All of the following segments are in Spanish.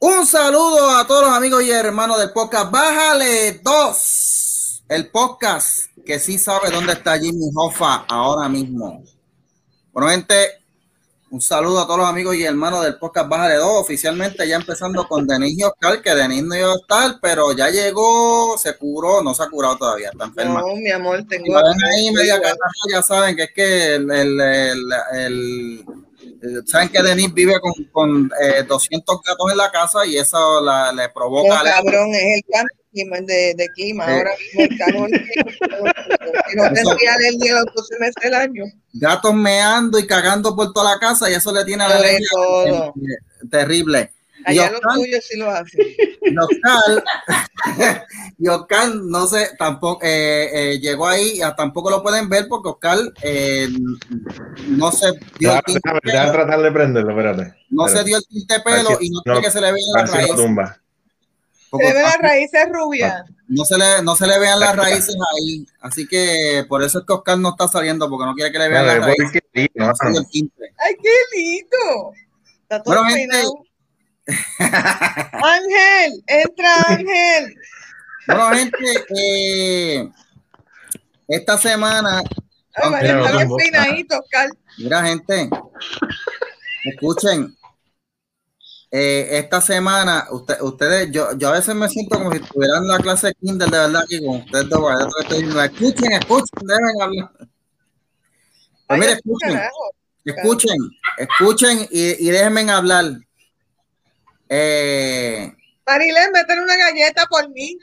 Un saludo a todos los amigos y hermanos del podcast. Bájale dos. El podcast que sí sabe dónde está Jimmy Hoffa ahora mismo. Bueno, gente, un saludo a todos los amigos y hermanos del podcast Bájale dos. Oficialmente ya empezando con Denis y Oscar, que Denis no iba a estar, pero ya llegó, se curó, no se ha curado todavía, está enferma. No, mi amor, tengo. Ahí media ya saben que es que el, el, el, el saben que Denise vive con, con eh, 200 gatos en la casa y eso la, le provoca. No, cabrón, es el cambio de, de clima. Sí. Ahora mismo el calor. Si no tendría alergia los 12 meses del año. Gatos meando y cagando por toda la casa y eso le tiene alergia eh, terrible. Allá los tuyos sí lo hacen. y Oscar, y Oscar no sé, tampoco eh, eh, llegó ahí, tampoco lo pueden ver porque Oscar eh, no se dio el tinte Déjame, pelo, déjame tratar de prenderlo, espérate. no se Espérate. dio el tinte pelo Así- y no no, quiere que se le vean A las ver si lo raíces. tumba. porque Se ven las raíces rubias. no se le no se le vean las raíces ahí, así que por eso es que Oscar no está saliendo porque no quiere que le vean las raíces. se. ¡Ay, qué lindo! Está todo Bueno, gente. Ángel, entra Ángel. Bueno, gente, eh, esta semana Ay, Mira, no gente, escuchen. eh, esta semana, usted- ustedes, yo, yo a veces me siento como si estuvieran en la clase de Kindle de verdad aquí con ustedes dos. que. Escuchen, escuchen, deben hablar. Pues escuchen, carajo. escuchen, escuchen y, y déjenme hablar. Eh, Marilén, métele una galleta por mí.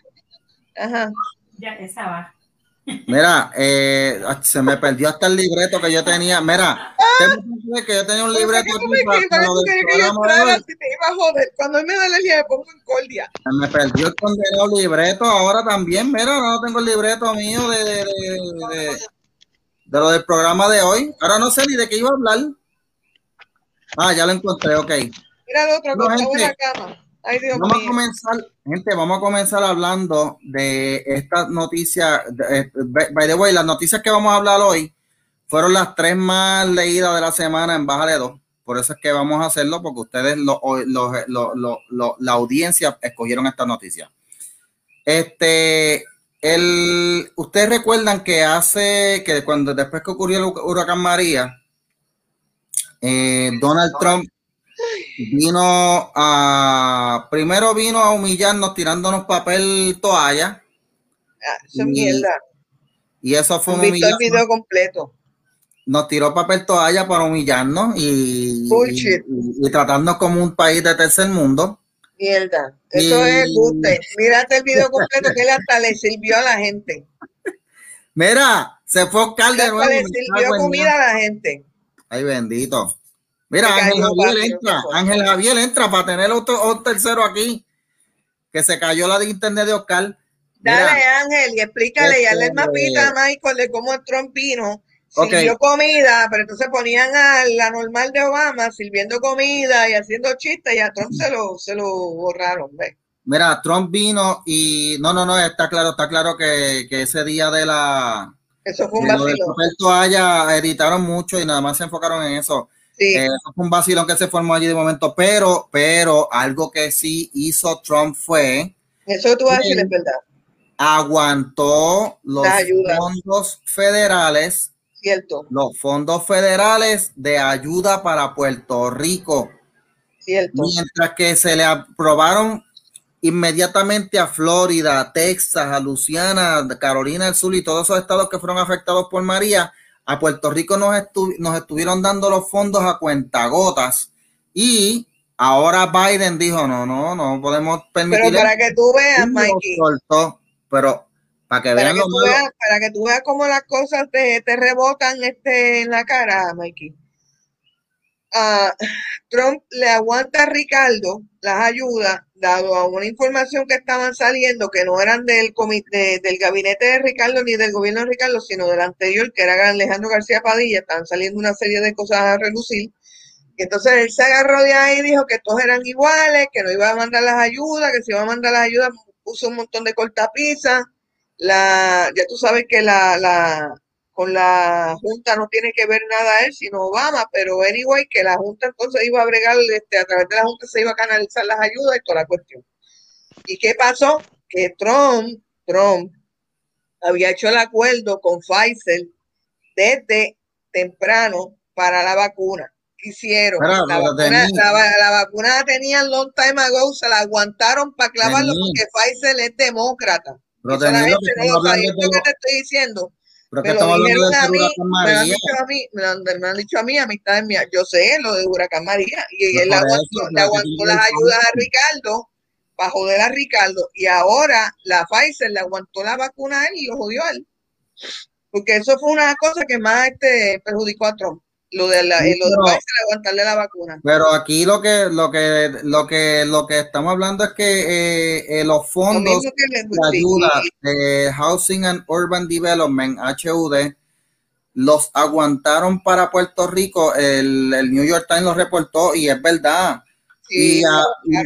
Ajá. Ya, esa va. mira, eh, se me perdió hasta el libreto que yo tenía. Mira, tengo que yo tenía un ¿Por qué libreto tú aquí me para- quieres? para ¿Para lo tú del quieres que yo programa de entrara hoy. si te iba a joder? Cuando él me da alergia, me pongo en cordia. Se me perdió el condenado libreto ahora también. Mira, ahora no tengo el libreto mío de, de, de, de- de lo del programa de hoy. Ahora no sé ni de qué iba a hablar. Ah, ya lo encontré, ok. Mira el otro, No, la gente. cama. Ay, Dios Vamos a comenzar, gente, vamos a comenzar hablando de esta noticia. de- eh, By the way, las noticias que vamos a hablar hoy fueron las tres más leídas de la semana en Bájale 2. Por eso es que vamos a hacerlo, porque ustedes, lo- lo- lo- lo- lo- la audiencia, escogieron esta noticia. Este, el, ustedes recuerdan que hace, que cuando después que ocurrió el huracán María, eh, Donald Trump vino a, primero vino a humillarnos tirándonos papel toalla, Ah, Eso es y- mierda. y eso fue visto el video completo. Nos tiró papel toalla para humillarnos y, y, y tratarnos como un país de tercer mundo. Mierda. Eso es buste. Mírate el video completo que él hasta le sirvió a la gente. Mira, se fue Oscar de nuevo. le sirvió comida a la gente. Ay, bendito. Mira, Ángel Javier entra. Ángel Javier entra para tener otro, otro tercero aquí. Que se cayó la de internet de Oscar. Mira, Dale, Ángel, y explícale y hazle el Este, mapita a Michael de cómo el Trump vino, Ok. sirvió comida, pero entonces ponían a la normal de Obama sirviendo comida y haciendo chistes y a Trump se lo, se lo borraron, ¿ves? mira, Trump vino y no, no, no, está claro, está claro que, que ese día de la Eso fue un de lo del vacilón. papel toalla editaron mucho y nada más se enfocaron en eso. Sí, Eh, eso fue un vacilón que se formó allí de momento, pero, pero algo que sí hizo Trump fue eso tú vas a decir es verdad, aguantó los fondos federales, cierto, los fondos federales de ayuda para Puerto Rico, cierto. mientras que se le aprobaron inmediatamente a Florida, a Texas, a Luisiana, a Carolina del Sur y todos esos estados que fueron afectados por María, a Puerto Rico nos, estu- nos estuvieron dando los fondos a cuentagotas y ahora Biden dijo, no, no, no podemos Pero permitir para que tú veas, Mikey, soltó, pero para que para vean que tú veas, para que tú veas cómo las cosas te, te rebotan este, en la cara, Mikey. Ah, Trump le aguanta a Ricardo las ayudas, dado a una información que estaban saliendo que no eran del comité, del gabinete de Ricardo ni del gobierno de Ricardo, sino del anterior, que era Alejandro García Padilla, estaban saliendo una serie de cosas a relucir. Y entonces él se agarró de ahí y dijo que todos eran iguales, que no iba a mandar las ayudas, que si iba a mandar las ayudas, puso un montón de cortapisas. La, ya tú sabes que la, la con la Junta no tiene que ver nada él, sino Obama, pero anyway, que la Junta entonces iba a bregar, este, a través de la Junta se iba a canalizar las ayudas y toda la cuestión. ¿Y qué pasó? Que Trump, Trump, había hecho el acuerdo con Pfizer desde temprano para la vacuna. Hicieron. la, vacuna, la, vacuna, la, tenían long time ago, se la aguantaron para clavarlo porque Pfizer es demócrata. Pero la gente no lo sabía. que te estoy diciendo. Pero me lo dijeron a mí, me lo han dicho a mí, me lo, me han dicho a mí, amistades mías. Yo sé lo de Huracán María y él aguantó, le aguantó las ayudas a Ricardo para joder a Ricardo y ahora la Pfizer le aguantó la vacuna a él y lo jodió a él. Porque eso fue una cosa que más este perjudicó a Trump. Lo de la, lo de Pfizer aguantarle la vacuna. Pero aquí lo que lo que lo que lo que estamos hablando es que eh, eh, los fondos de ayuda de Housing and Urban Development HUD los aguantaron para Puerto Rico. El, el New York Times lo reportó y es verdad y,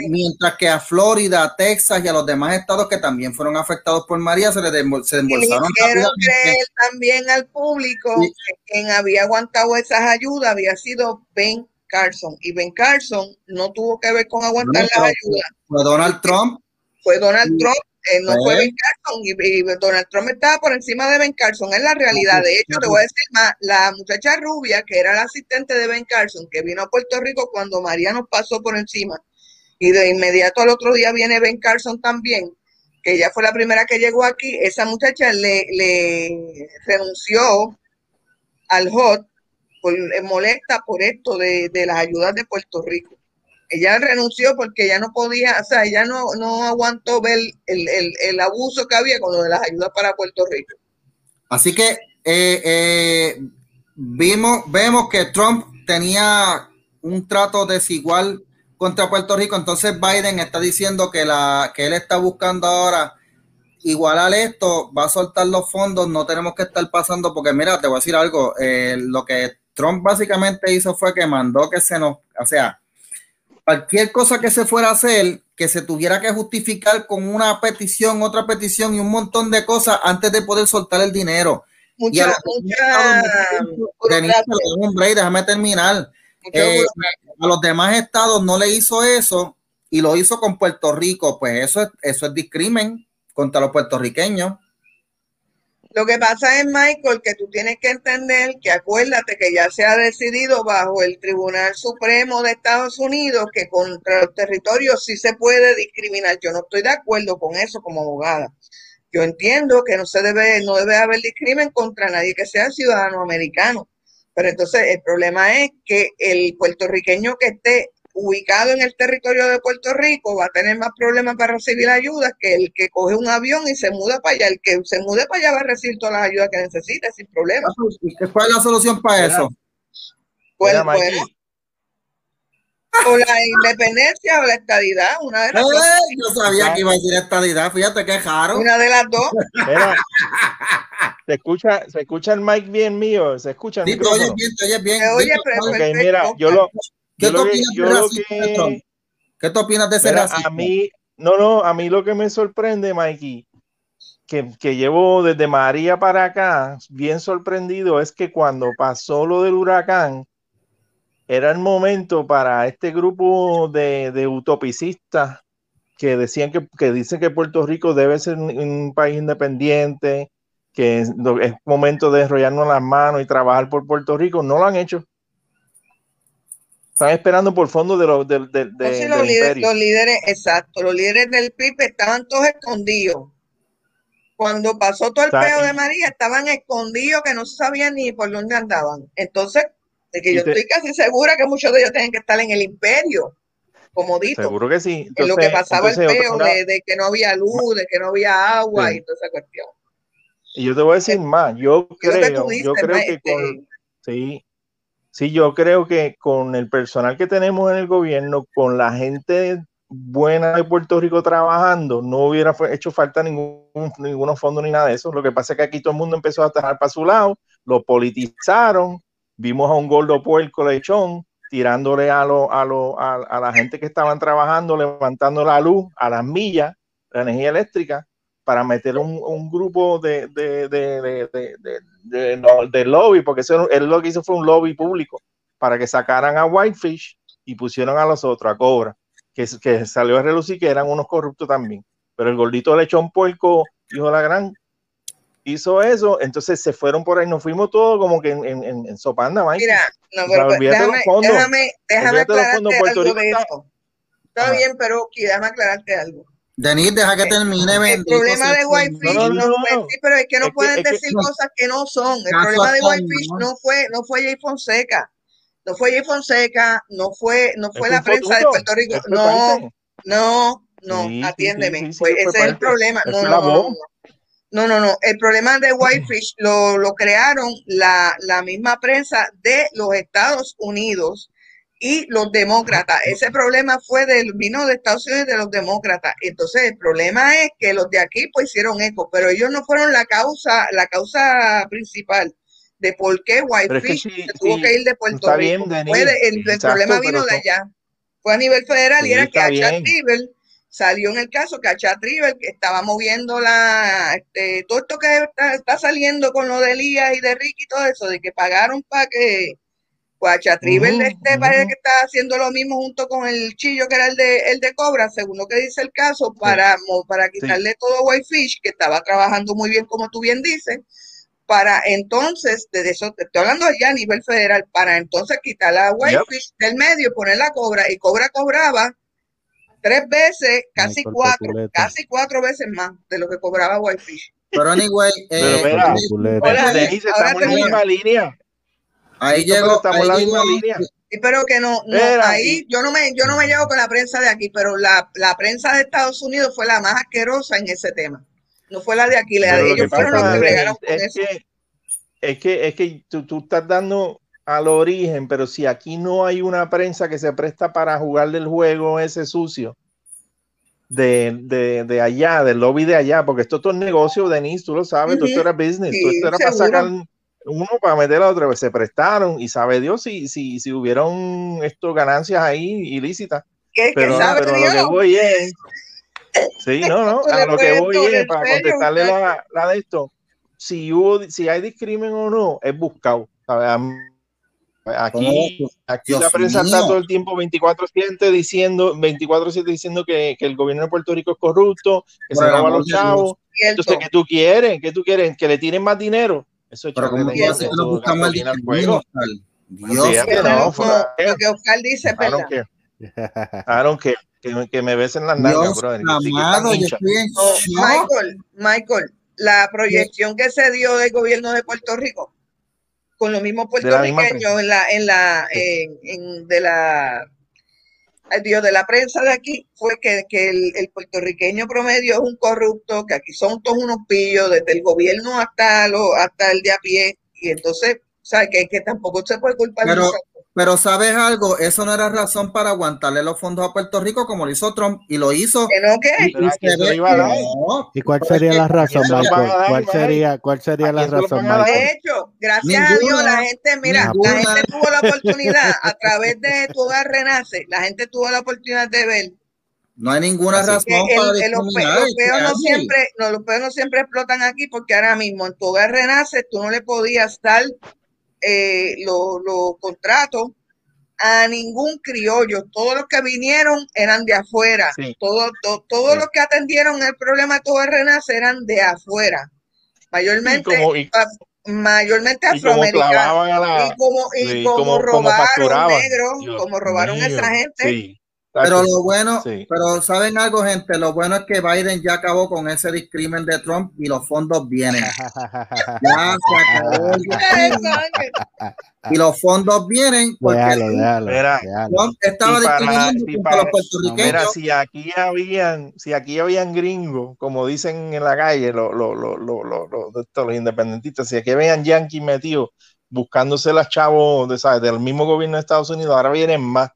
mientras que a Florida, a Texas y a los demás estados que también fueron afectados por María se les se embolsaron. Quiero creer también al público que quien había aguantado esas ayudas había sido Ben Carson y Ben Carson no tuvo que ver con aguantar las ayudas. Fue Donald Trump. Fue Donald Trump eh, no fue Ben Carson y, Donald Trump estaba por encima de Ben Carson, es la realidad. De hecho, te voy a decir más, la muchacha rubia, que era la asistente de Ben Carson, que vino a Puerto Rico cuando María nos pasó por encima, y de inmediato al otro día viene Ben Carson también, que ella fue la primera que llegó aquí, esa muchacha le, le renunció al HOT, por, eh, molesta por esto de, de las ayudas de Puerto Rico ella renunció porque ella no podía, o sea, ella no, no aguantó ver el, el, el, abuso que había con lo de las ayudas para Puerto Rico. Así que eh, eh, vimos, vemos que Trump tenía un trato desigual contra Puerto Rico, entonces Biden está diciendo que, la, que él está buscando ahora igualar esto, va a soltar los fondos, no tenemos que estar pasando, porque mira, te voy a decir algo, eh, lo que Trump básicamente hizo fue que mandó que se nos, o sea, cualquier cosa que se fuera a hacer, que se tuviera que justificar con una petición, otra petición y un montón de cosas antes de poder soltar el dinero. y a los, déjame terminar. Eh, a los demás estados no le hizo eso y lo hizo con Puerto Rico. Pues eso es, eso es discrimen contra los puertorriqueños. Lo que pasa es, Michael, que tú tienes que entender que acuérdate que ya se ha decidido bajo el Tribunal Supremo de Estados Unidos que contra los territorios sí se puede discriminar. Yo no estoy de acuerdo con eso como abogada. Yo entiendo que no se debe, no debe haber discrimen contra nadie que sea ciudadano americano. Pero entonces el problema es que el puertorriqueño que esté ubicado en el territorio de Puerto Rico va a tener más problemas para recibir ayudas que el que coge un avión y se muda para allá. El que se mude para allá va a recibir todas las ayudas que necesita sin problema. ¿Cuál es la solución para eso? Pues, bueno, o la independencia o la estadidad, una de las dos. Yo sabía que iba a decir estadidad, fíjate qué raro. Una de las dos. se escucha, se escucha el mic bien mío, se escucha el sí, oye bien, oye bien. Oye, pero mira, yo lo, ¿Qué tú opinas de ese racismo? A mí, no, no, a mí lo que me sorprende, Mikey, que, que, llevo desde María para acá, bien sorprendido, es que cuando pasó lo del huracán, era el momento para este grupo de, de utopicistas que decían que, que, dicen que Puerto Rico debe ser un, país independiente, que es, es momento de enrollarnos las manos y trabajar por Puerto Rico, no lo han hecho. Están esperando por fondo de, los de, de, los, líderes, los líderes, exacto, los líderes del PIB estaban todos escondidos. Cuando pasó todo el peo de María, estaban escondidos que no sabían ni por dónde andaban. Entonces, de que yo estoy casi segura que muchos de ellos tienen que estar en el imperio, como dito. Seguro que sí. en lo que pasaba el peo de, que no había luz, de que no había agua y toda esa cuestión. Y yo te voy a decir más, yo creo, yo creo que con, este, sí, Sí, yo creo que con el personal que tenemos en el gobierno, con la gente buena de Puerto Rico trabajando, no hubiera hecho falta ningún, ningún fondo ni nada de eso. Lo que pasa es que aquí todo el mundo empezó a trabajar para su lado, lo politizaron, vimos a un gordo puerco lechón tirándole a, lo, a, lo, a, la gente que estaban trabajando, levantando la luz a las millas, la energía eléctrica, para meter un, un grupo de, de, de, de, no, de lobby, porque eso, él lo que hizo fue un lobby público para que sacaran a Whitefish y pusieron a los otros, a Cobra, que, que salió a relucir que eran unos corruptos también. Pero el gordito le echó un puerco, hijo de la gran, hizo eso, entonces se fueron por ahí, nos fuimos todos como que en, en, en Sopanda, Mike. Mira, no, pero, o sea, déjame, déjame, déjame aclararte algo de eso. Está bien, pero déjame aclararte algo. Denis, deja que termine. El problema de Whitefish no, no, no, no, pero es que no es pueden que, decir que, cosas que no son. El problema de Whitefish no fue, no fue Jay Fonseca, no fue Jay Fonseca, no fue, no fue la prensa de Puerto Rico. No, no, no, sí, atiéndeme. Sí, sí, pues ese es el problema. No, no, no, no, no, no. El problema de Whitefish lo, lo crearon la, la misma prensa de los Estados Unidos y los demócratas. Ese problema fue del vino de Estados Unidos de los demócratas. Entonces el problema es que los de aquí pues hicieron eco, pero ellos no fueron la causa, la causa principal de por qué Whitefish es que se tuvo que ir de Puerto Rico. Bien, el, el Exacto, problema vino de allá. Fue a nivel federal sí, y era que Achat River salió en el caso que Achat River que estaba moviendo la este, todo esto que está, está, saliendo con lo de Elías y de Ricky y todo eso, de que pagaron para que uh -huh, este uh -huh. parece que está haciendo lo mismo junto con el chillo que era el de el de Cobra, según lo que dice el caso, para, sí. para quitarle sí. todo a Whitefish, que estaba trabajando muy bien, como tú bien dices, para entonces, de eso te estoy hablando ya a nivel federal, para entonces quitar a Whitefish yep. del medio, poner la Cobra, y Cobra cobraba tres veces, casi Ay, cuatro, casi cuatro veces más de lo que cobraba Whitefish. Pero anyway, eh, Pero mira, hola, Denise, estamos en la misma línea. Ahí llegó, estamos ahí la llegó, línea. Sí, pero que no, no ahí yo no me yo no me llevo con la prensa de aquí, pero la, la prensa de Estados Unidos fue la más asquerosa en ese tema. No fue la de aquí, la de ellos fueron los que bregaron con es eso. Que, es que, es que tú, tú estás dando al origen, pero si aquí no hay una prensa que se presta para jugar del juego ese sucio de, de, de allá, del lobby de allá, porque esto, esto es negocio, Denise, tú lo sabes, uh -huh. esto era business, sí, esto era seguro. para sacar uno para meter a otro, se prestaron y sabe Dios si, si, si hubieron esto ganancias ahí ilícitas. ¿Qué, pero, ¿qué sabe pero Dios? lo que voy es, sí, no, no, a lo que voy es para contestarle la, la, de esto, si hubo, si hay discrimen o no, es buscado. ¿sabes? Aquí, aquí la prensa mío. está todo el tiempo 24-7 diciendo, 24-7 diciendo que, que, el gobierno de Puerto Rico es corrupto, que bueno, se roba a los chavos. Entonces, ¿qué tú quieres? ¿Qué tú quieres? ¿Que le tienen más dinero? Eso Pero como que no nos buscamos el juego. Dios, Fíjate, no, lo que Oscar dice es verdad. I don't care. Que, que me besen las nalgas, brother. Amado, yo estoy en Michael, Michael, la proyección que se dio del gobierno de Puerto Rico con los mismos puertorriqueños en la, en la, en, en, de la Dios, de la prensa de aquí fue que, que el, el, puertorriqueño promedio es un corrupto, que aquí son todos unos pillos, desde el gobierno hasta, lo, hasta el de a pie, y entonces, ¿sabes? Que, que tampoco se puede culpar pero, pero sabes algo, eso no era razón para aguantarle los fondos a Puerto Rico como lo hizo Trump y lo hizo. ¿Que no qué? Y, y, que no, ¿Y cuál sería la razón, Michael? ¿Cuál sería, cuál sería la razón, Michael? De hecho, gracias ninguna, a Dios, la gente, mira, ninguna. la gente tuvo la oportunidad a través de tu hogar renace, la gente tuvo la oportunidad de ver. No hay ninguna razón el, para el, los, los peos no siempre, no, los peos no siempre explotan aquí porque ahora mismo en tu hogar renace tú no le podías dar eh, los lo contratos a ningún criollo. Todos los que vinieron eran de afuera. Sí. Todos todo, todo sí. los que atendieron el problema de todo el renace eran de afuera. Mayormente, y como, y, mayormente afroamericanos. Y como, y sí, como, como, robaron negros, como robaron a esa gente. Pero lo bueno, sí. pero saben algo, gente, lo bueno es que Biden ya acabó con ese discrimen de Trump y los fondos vienen. ya se acabó y los fondos vienen porque déjalo, déjalo, mira, Trump estaba discriminando para, los puertorriqueños. Mira, si aquí habían, si aquí habían gringos, como dicen en la calle los, los, los, los, los, los independentistas, si aquí habían yanquis metidos buscándose las chavos de, ¿sabes? del mismo gobierno de Estados Unidos, ahora vienen más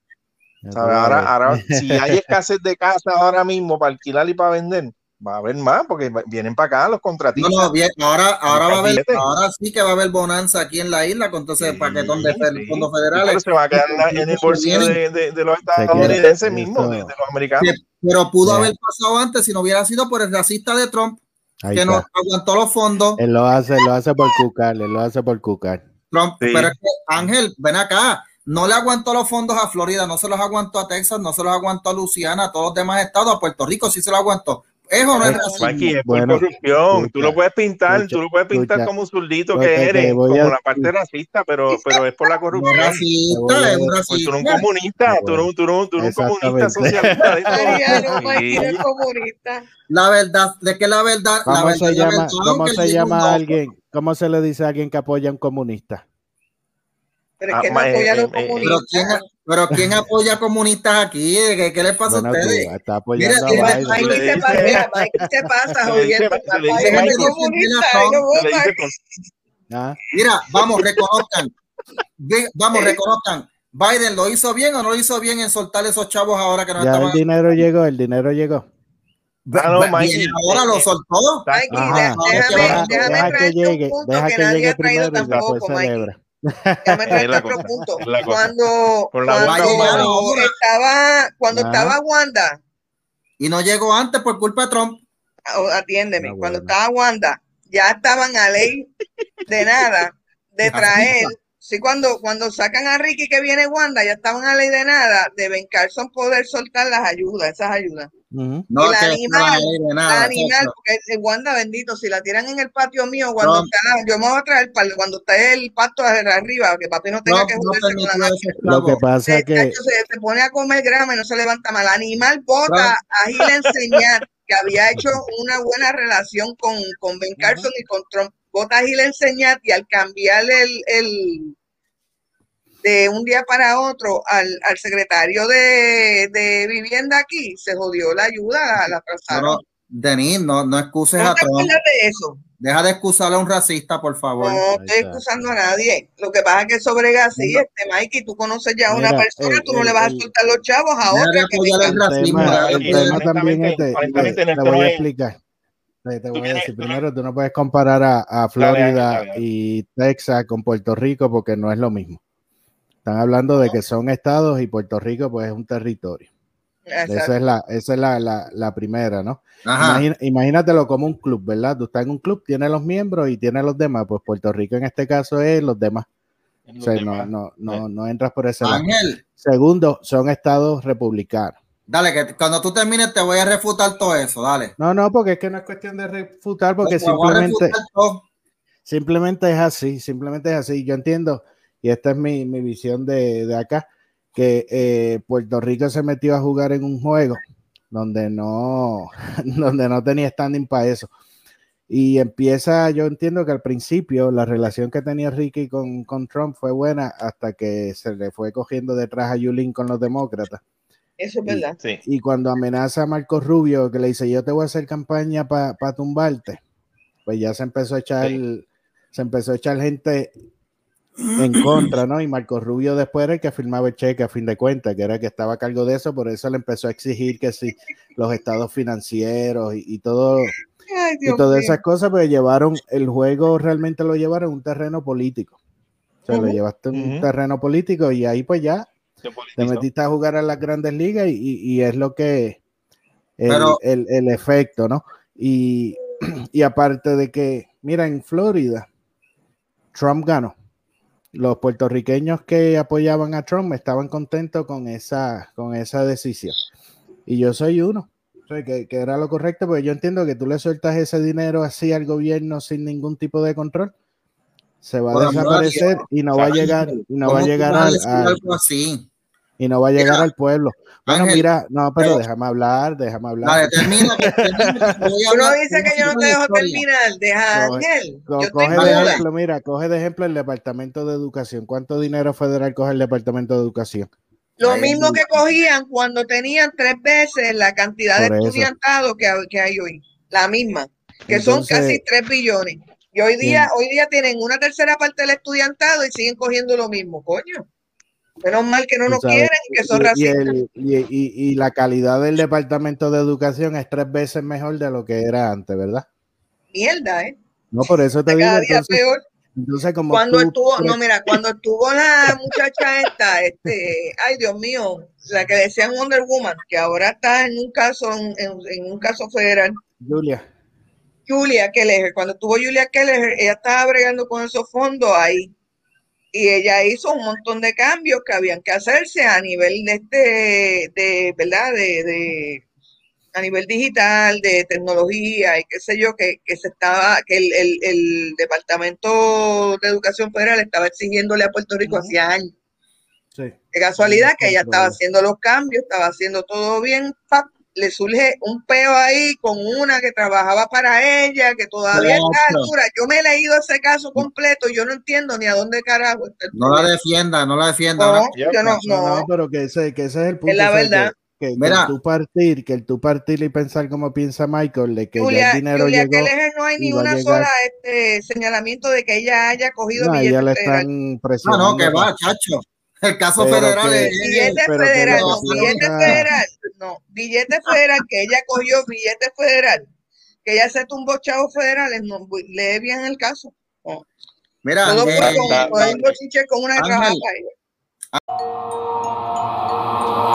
Ahora, ahora, si hay escasez de casa ahora mismo para alquilar y para vender, va a haber más porque vienen para acá los contratistas. No, no, bien, ahora, ahora va a haber, ahora sí que va a haber bonanza aquí en la isla con entonces sí, paquetón de sí. fondos federales. se va a quedar en el bolsillo de, de, de, los estadounidenses mismos, de, de, los americanos. Sí, pero pudo haber pasado antes si no hubiera sido por el racista de Trump. Ahí que no está. aguantó los fondos. Él lo hace, lo hace por cucar, él lo hace por cucar. Trump, Sí. pero es que, Ángel, ven acá. No le aguantó los fondos a Florida, no se los aguantó a Texas, no se los aguantó a Luisiana, a todos los demás estados, a Puerto Rico sí se lo aguantó. ¿Es o no es? Mikey, es por Bueno, corrupción. tú lo puedes pintar, escucha, tú lo puedes pintar escucha. como un zurdito que eres, como a- la parte racista, pero, pero es por la No es corrupción. racista, es un Pues tú eres un racista. comunista, tú eres un, tú eres un- tú eres un comunista socialista. eso. Sí. No comunista. La verdad, de que la verdad, la ¿Cómo verdad, se la llama, verdad, cómo aunque se diga un llama no, a alguien, cómo se le dice a alguien que apoya a un comunista? Pero es Ah, que no ma- apoya a los eh, eh, eh, Pero quién, comunistas. pero quién apoya comunistas aquí, ¿qué, qué les pasa Bueno, a ustedes? está apoyando Mira, a Biden. Se pasa, mira, se pasa jodiendo. Ah, Mira, vamos, reconozcan. Vamos, reconozcan. ¿Biden lo hizo bien o no lo hizo bien en soltar esos chavos ahora que no ya el estaban? dinero llegó, el dinero llegó. Ah, no, Mikey, ahora lo soltó. Mikey, Ajá, de- ahora déjame, deja- déjame deja que traerte llegue, un punto deja que que nadie llegue ha traído primero y después tampoco, Mikey. celebra. Punto. Cuando, estaba, cuando Ajá. estaba Wanda, Y no llegó antes por culpa de Trump. o- atiéndeme, Ah, cuando estaba Wanda, ya estaban a ley de nada de traer. Sí, cuando, cuando sacan a Ricky que viene Wanda, ya estaban a ley de nada de Ben Carson poder soltar las ayudas, esas ayudas. Ujú. No, Y la que animal, no hay de La nada, animal, chacho. porque el Wanda bendito, si la tiran en el patio mío, cuando está, yo me voy a traer para cuando está el pasto de arriba, que papi no tenga que no joderse con la Lo que pasa es que se, se pone a comer grama y no se levanta mal. Animal bota a Gil enseñar que había hecho una buena relación con, con Ben Carson y con Trump. Bota a Gil a enseñar y al cambiar el, el de un día para otro al, al secretario de, de vivienda aquí, se jodió la ayuda, la, No, no, Denis, no, no excuses ¿No a Trump. acuerdas de eso? Deja de excusar a un racista, por favor. No estoy excusando a nadie. Lo que pasa es que eso brega así, Bueno. este Mikey, tú conoces ya a una Mira, persona, tú no le vas a soltar los chavos a Deja de otra que el tema, el también voy no a explicar. Te, voy a decir, tú- primero, tú no puedes comparar a, Florida Ángel, dale, dale. y Texas con Puerto Rico porque no es lo mismo. Están hablando de que son estados y Puerto Rico pues es un territorio. Exacto. Esa es la, esa es la, la, la primera, ¿no? Imagina- imagínatelo como un club, ¿verdad? Tú estás en un club, tienes los miembros y tienes los demás. Pues Puerto Rico en este caso es los demás. O sea, no, no, no, no entras por ese lado. Segundo, son estados republicanos. Dale, que cuando tú termines te voy a refutar todo eso, dale. No, no, porque es que no es cuestión de refutar, porque a simplemente, refutar simplemente es así, simplemente es así. Yo entiendo, y esta es mi, mi visión de, de acá, que eh, Puerto Rico se metió a jugar en un juego donde no, donde no tenía standing para eso. Y empieza, yo entiendo que al principio la relación que tenía Ricky con, con Trump fue buena hasta que se le fue cogiendo detrás a Yulín con los demócratas. Eso es verdad. Sí. Y cuando amenaza a Marco Rubio, que le dice, yo te voy a hacer campaña para tumbarte, pues ya se empezó a echar, se empezó a echar gente en contra, ¿no? Y Marco Rubio después era el que firmaba el cheque a fin de cuentas, que era el que estaba a cargo de eso, por eso le empezó a exigir que sí, los estados financieros y, y todo, Ay, y todas esas cosas, pues llevaron, el juego realmente lo llevaron a un terreno político. O sea, lo llevaste a un terreno político y ahí pues ya te metiste a jugar a las grandes ligas y, y- y es lo que el, Pero- el- el efecto, ¿no? Y, y aparte de que, mira, en Florida, Trump ganó. Los puertorriqueños que apoyaban a Trump estaban contentos con esa, con esa decisión. Y yo soy uno. Que, que era lo correcto, porque yo entiendo que tú le sueltas ese dinero así al gobierno sin ningún tipo de control, se va a desaparecer y no va a llegar, y no ¿Cómo va a llegar al- algo así? Y no va a llegar Mira, al pueblo. Bueno, Ángel, mira, no, pero pero- déjame hablar, déjame hablar. Dale, termina. Tú no dices que yo no te dejo terminar. Deja, Coge- Ángel. Co- Yo coge de ejemplo, mira, coge de ejemplo el Departamento de Educación. ¿Cuánto dinero federal coge el Departamento de Educación? lo Ahí mismo es que cogían cuando tenían tres veces la cantidad de estudiantado que, hay- que hay hoy. La misma. Que son casi 3 billones. Y hoy día, Bien. hoy día tienen una tercera parte del estudiantado y siguen cogiendo lo mismo, coño. Menos mal que no nos quieren y que son y, y racistas. el- y- y- y la calidad del Departamento de Educación es tres veces mejor de lo que era antes, ¿verdad? Mierda, ¿eh? No, por eso te digo, Cada día entonces, peor. entonces como Cuando tú- estuvo, no, mira, cuando estuvo la muchacha esta, este, ay Dios mío, la que decían Wonder Woman, que ahora está en un caso, en, en un caso federal. Julia, Julia Keller, cuando estuvo Julia Keller, ella estaba bregando con esos fondos ahí. Y ella hizo un montón de cambios que habían que hacerse a nivel de este, de, ¿verdad? De, de a nivel digital, de tecnología y qué sé yo, que, que se estaba, que el, el, el, Departamento de Educación Federal estaba exigiéndole a Puerto Rico hacía años. Sí. De casualidad que ella estaba haciendo los cambios, estaba haciendo todo bien, ¡pap! Le surge un peo ahí con una que trabajaba para ella, que todavía está a altura. Yo me he leído ese caso completo, yo no entiendo ni a dónde carajo está No la defienda, no la defienda. No, yo no, no, no, pero que ese, que ese es el punto. Es la verdad. Que, que, Mira, tú partir, que el tú partir y pensar como piensa Michael, de que Julia, ya el dinero Julia llegó. no hay ni una sola este, señalamiento de que ella haya cogido no, billetes. ella le están presionando. No, no, que va, chacho. El caso Pero federal que- es. Billete que federal, no, billete federal, no, billete federal, que ella cogió billete federal, que ella se tumbó chavos federales, no, bu- lee bien el caso. No. Mira, Todo eh, fue con, da- con con una ella.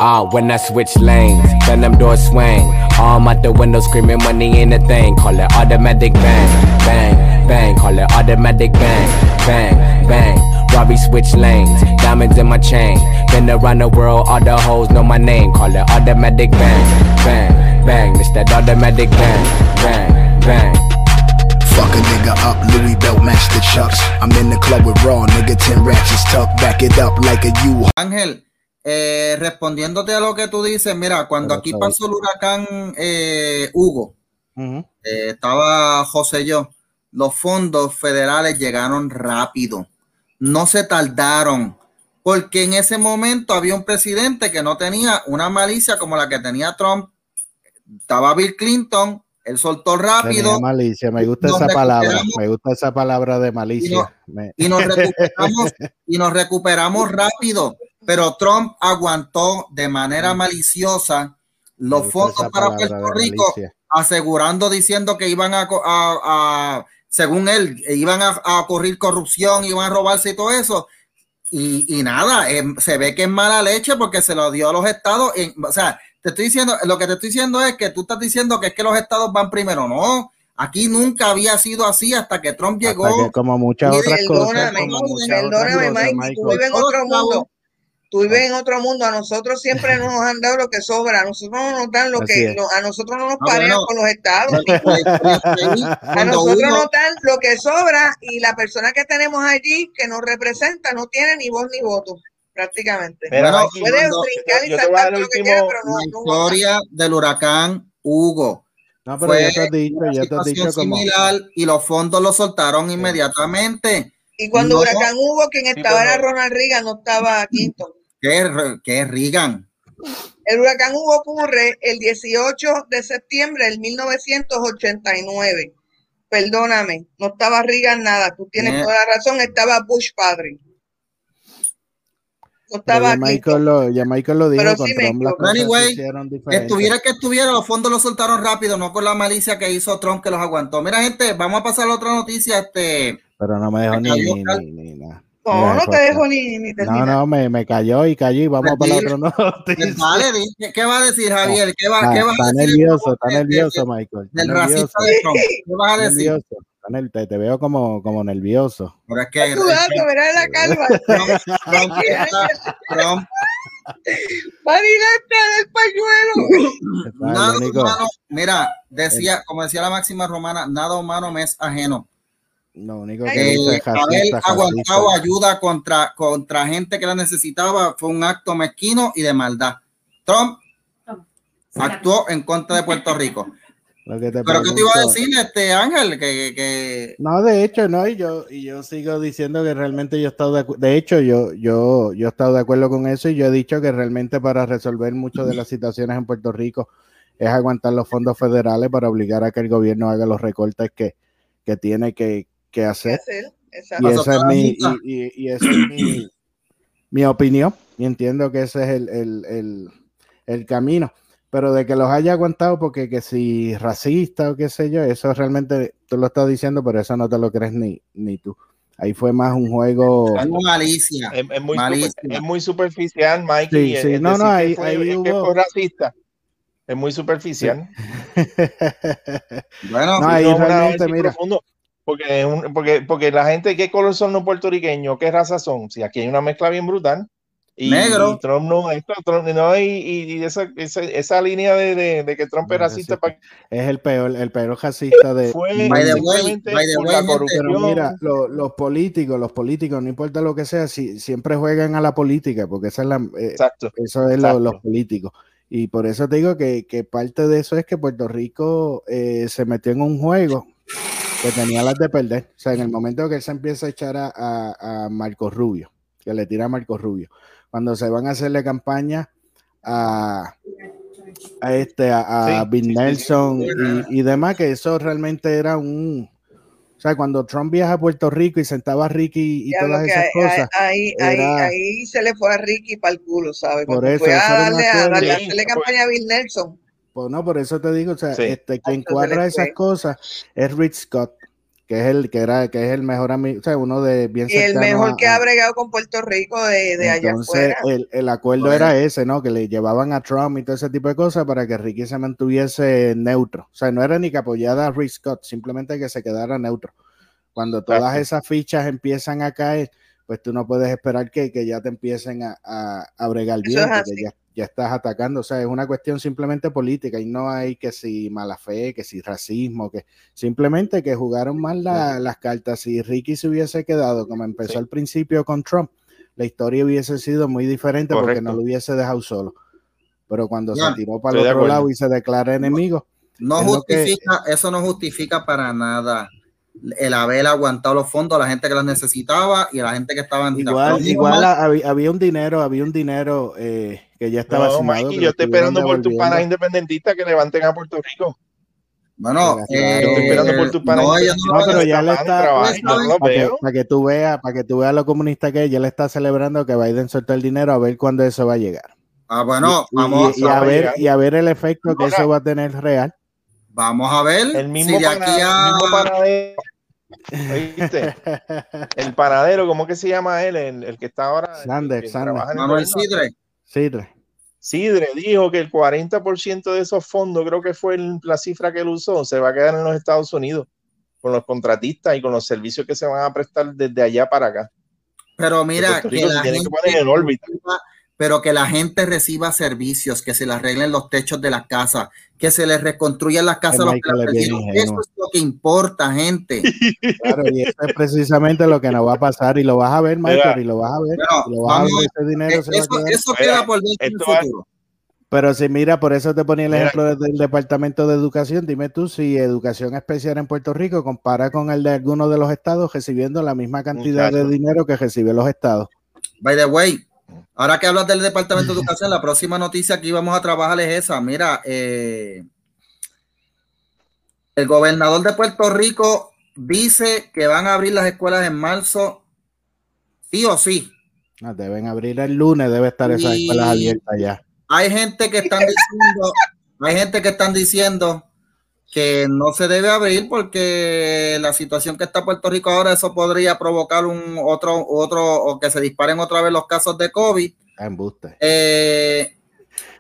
Ah, when I switch lanes, then them doors swing. Arm out the window screaming money ain't a thing. Call it automatic bang, bang, bang. Call it automatic bang, bang, bang. Robbie switch lanes, diamonds in my chain. Been around the world, all the hoes know my name. Call it automatic bang, bang, bang. It's that automatic bang, bang, bang. Fuck a nigga up, Louis belt match the chucks. I'm in the club with raw, nigga, 10 ratchets tucked. Back it up like a U Ángel, eh, respondiéndote a lo que tú dices, mira, cuando aquí pasó el huracán eh, Hugo, Ujú. eh, estaba José yo, los fondos federales llegaron rápido, no se tardaron, porque en ese momento había un presidente que no tenía una malicia como la que tenía Trump, estaba Bill Clinton, él soltó rápido Tenía malicia, me gusta esa palabra, me gusta esa palabra de malicia. Me- y nos recuperamos y nos recuperamos rápido, pero Trump aguantó de manera maliciosa me los fondos para Puerto Rico malicia. asegurando diciendo que iban a, co- a- a- según él, iban a, a ocurrir corrupción, iban a robarse y todo eso. Y, y nada, em, se ve que es mala leche porque se lo dio a los estados. en- o sea, te estoy diciendo, lo que te estoy diciendo es que tú estás diciendo que es que los estados van primero. No, aquí nunca había sido así hasta que Trump Hasta llegó. que como muchas otras cosas, Perdóname, como muchas otras perdóname, cosas, Mike, tú vives en otro mundo. Tú vives en otro mundo. A nosotros siempre nos han dado lo que sobra. A nosotros no nos dan lo Así que, lo- a nosotros no nos parean con los estados. A nosotros uno- nos dan lo que sobra y la persona que tenemos allí que nos representa no tiene ni voz ni voto, prácticamente. Bueno, Puedes cuando- brincar y yo te voy a dar saltar el lo que último- quieras, pero no, la no historia del huracán Hugo. No, pero Fue ya te has dicho, ya te has dicho como similar y los fondos los soltaron inmediatamente. Y cuando No. Huracán hubo, quien estaba pero era. Ronald Reagan, no estaba Clinton. ¿Qué es, qué es Reagan? El huracán Hugo ocurre el 18 de septiembre del 1989. Perdóname, no estaba Reagan nada, tú tienes Bien. toda la razón, estaba Bush padre. No Pero estaba ya Michael lo, ya Michael lo dijo, Pero con sí Trump las cosas Anyway. Estuviera que estuviera, los fondos los soltaron rápido, no con la malicia que hizo Trump que los aguantó. Mira, gente, vamos a pasar a otra noticia. Este, Pero no me dejó ni, ni, ni nada. No, no te dejo ni, ni No, terminar. no, me, me cayó y cayó y vamos para la otra noticia. ¿qué, qué va a decir Javier? ¿Qué va, Está, qué vas está a decir nervioso, está nervioso, Michael. Está del nervioso, racista de Trump? ¿Qué vas a decir? nervioso. Te, te veo como, como nervioso. Pero es que Sudando, verás la calva. Trump, Trump del pañuelo. Nada humano, mira, decía, como decía la máxima romana, nada humano me es ajeno. Lo único que Eh, dice es haber aguantado ayuda contra, contra gente que la necesitaba fue un acto mezquino y de maldad. Trump actuó en contra de Puerto Rico. Lo que te Pero ¿qué te iba a decir, este Ángel? Que, que No, de hecho, no, y yo, y yo sigo diciendo que realmente yo he estado de acuerdo. De hecho, yo, yo, yo he estado de acuerdo con eso y yo he dicho que realmente para resolver muchas de las situaciones en Puerto Rico es aguantar los fondos federales para obligar a que el gobierno haga los recortes que, que tiene que ¿Qué hacer. hacer? Y esa es mi, y, y- y esa es mi, mi opinión. Y entiendo que ese es el, el, el, el camino. Pero de que los haya aguantado, porque que si racista o qué sé yo, eso realmente tú lo estás diciendo, pero eso no te lo crees ni, ni tú. Ahí fue más un juego. tengo malicia. Es, es muy, super- es muy superficial. Sí, sí, el no, no, ahí- fue- ahí es que hubo- fue racista. Es muy superficial. Bueno, No, ahí No es realmente, mira. profundo, porque, es un- porque, porque la gente, ¿qué color son los puertorriqueños? ¿Qué raza son? Si aquí hay una mezcla bien brutal. Y, Negro. y Trump no, esto, Trump no, y, y- esa, esa, esa línea de, de- de que Trump es racista racista. pa- Es el peor, el peor racista de. fue By the way, simplemente by the por way, la corrupción. Pero mira, lo- los políticos, los políticos, no importa lo que sea, si, siempre juegan a la política, porque esa es la, eh, Exacto. eso es lo- los políticos. Y por eso te digo que, que parte de eso es que Puerto Rico eh, se metió en un juego que tenía las de perder. O sea, en el momento que él se empieza a echar a, a, a Marco Rubio, que le tira a Marco Rubio, cuando se van a hacerle campaña a, a este, a, a Sí, Bill sí, sí, sí. Nelson y, y demás, que eso realmente era un... O sea, cuando Trump viaja a Puerto Rico y sentaba a Ricky y Ya todas esas ahí, cosas, ahí, ahí, era- ahí se le fue a Ricky para el culo, ¿sabes? Por eso, fue a darle, a darle, hacerle campaña a Bill Nelson. Pues no, por eso te digo, o sea, Sí. este, quien cuadra esas cosas es Rich Scott, que es el que era, que es el mejor amigo, o sea, uno de bien Y el mejor a- que ha bregado con Puerto Rico de, de allá Entonces, afuera. el, el acuerdo Bueno. era ese, ¿no? Que le llevaban a Trump y todo ese tipo de cosas para que Ricky se mantuviese neutro. O sea, no era ni que apoyara a Rick Scott, simplemente que se quedara neutro. Cuando todas Exacto. esas fichas empiezan a caer, pues tú no puedes esperar que, que ya te empiecen a, a, a bregar Eso bien, porque ya, ya estás atacando. O sea, es una cuestión simplemente política y no hay que si mala fe, que si racismo, que simplemente que jugaron mal la- las cartas. Si Ricky se hubiese quedado como empezó Sí. al principio con Trump, la historia hubiese sido muy diferente porque Correcto. no lo hubiese dejado solo. Pero cuando se tiró para el otro lado y se declara enemigo, no es lo que- justifica, eso no justifica para nada el haber aguantado los fondos a la gente que los necesitaba y a la gente que estaba en igual, igual había, había un dinero, había un dinero eh, que ya estaba No, asignado, Mikey, que yo estoy esperando por tus panas independentistas que levanten a Puerto Rico. Bueno, Claro, eh, Estoy esperando por tus panas no, no pero ya le está- yo para que, veo. para que tú veas, para que tú veas lo comunista que es, ya le está celebrando que Biden soltó el dinero a ver cuándo eso va a llegar. Ah, bueno, y, vamos, y- y a ver, y a ver el efecto que eso va a tener real. Vamos a ver El mismo, si de aquí pana- el mismo a panadero. ¿Oíste? El panadero, ¿cómo que se llama él? El, el que está ahora. Sander, que Sander. en Manuel. Sidre. Sí, re- Sidre dijo que el 40% de esos fondos, creo que fue el- la cifra que él usó, se va a quedar en los Estados Unidos con los contratistas y con los servicios que se van a prestar desde allá para acá. Pero mira, que la que poner en órbita. Pero que la gente reciba servicios, que se le arreglen los techos de las casas, que se les reconstruyan las casas. a los perdieron. Eso es lo que importa, gente. Claro, y eso es precisamente lo que nos va a pasar y lo vas a ver, Michael, Mira, y lo vas a ver. Bueno, y lo vas a vamos, ver, ese dinero se va a eso, Mira, queda por ver en el futuro. Pero si mira, por eso te ponía el Mira. ejemplo del Departamento de Educación. Dime tú si educación especial en Puerto Rico compara con el de algunos de los estados recibiendo la misma cantidad de dinero que reciben los estados. By the way, ahora que hablas del Departamento de Educación, la próxima noticia que íbamos a trabajar es esa. Mira, eh, el gobernador de Puerto Rico dice que van a abrir las escuelas en marzo, sí o sí. Ah, deben abrir el lunes, debe estar esas Y- escuelas abiertas ya. Hay gente que están diciendo, hay gente que están diciendo que no se debe abrir porque la situación que está Puerto Rico ahora, eso podría provocar un otro, otro, o que se disparen otra vez los casos de COVID. Ah, embuste. Eh,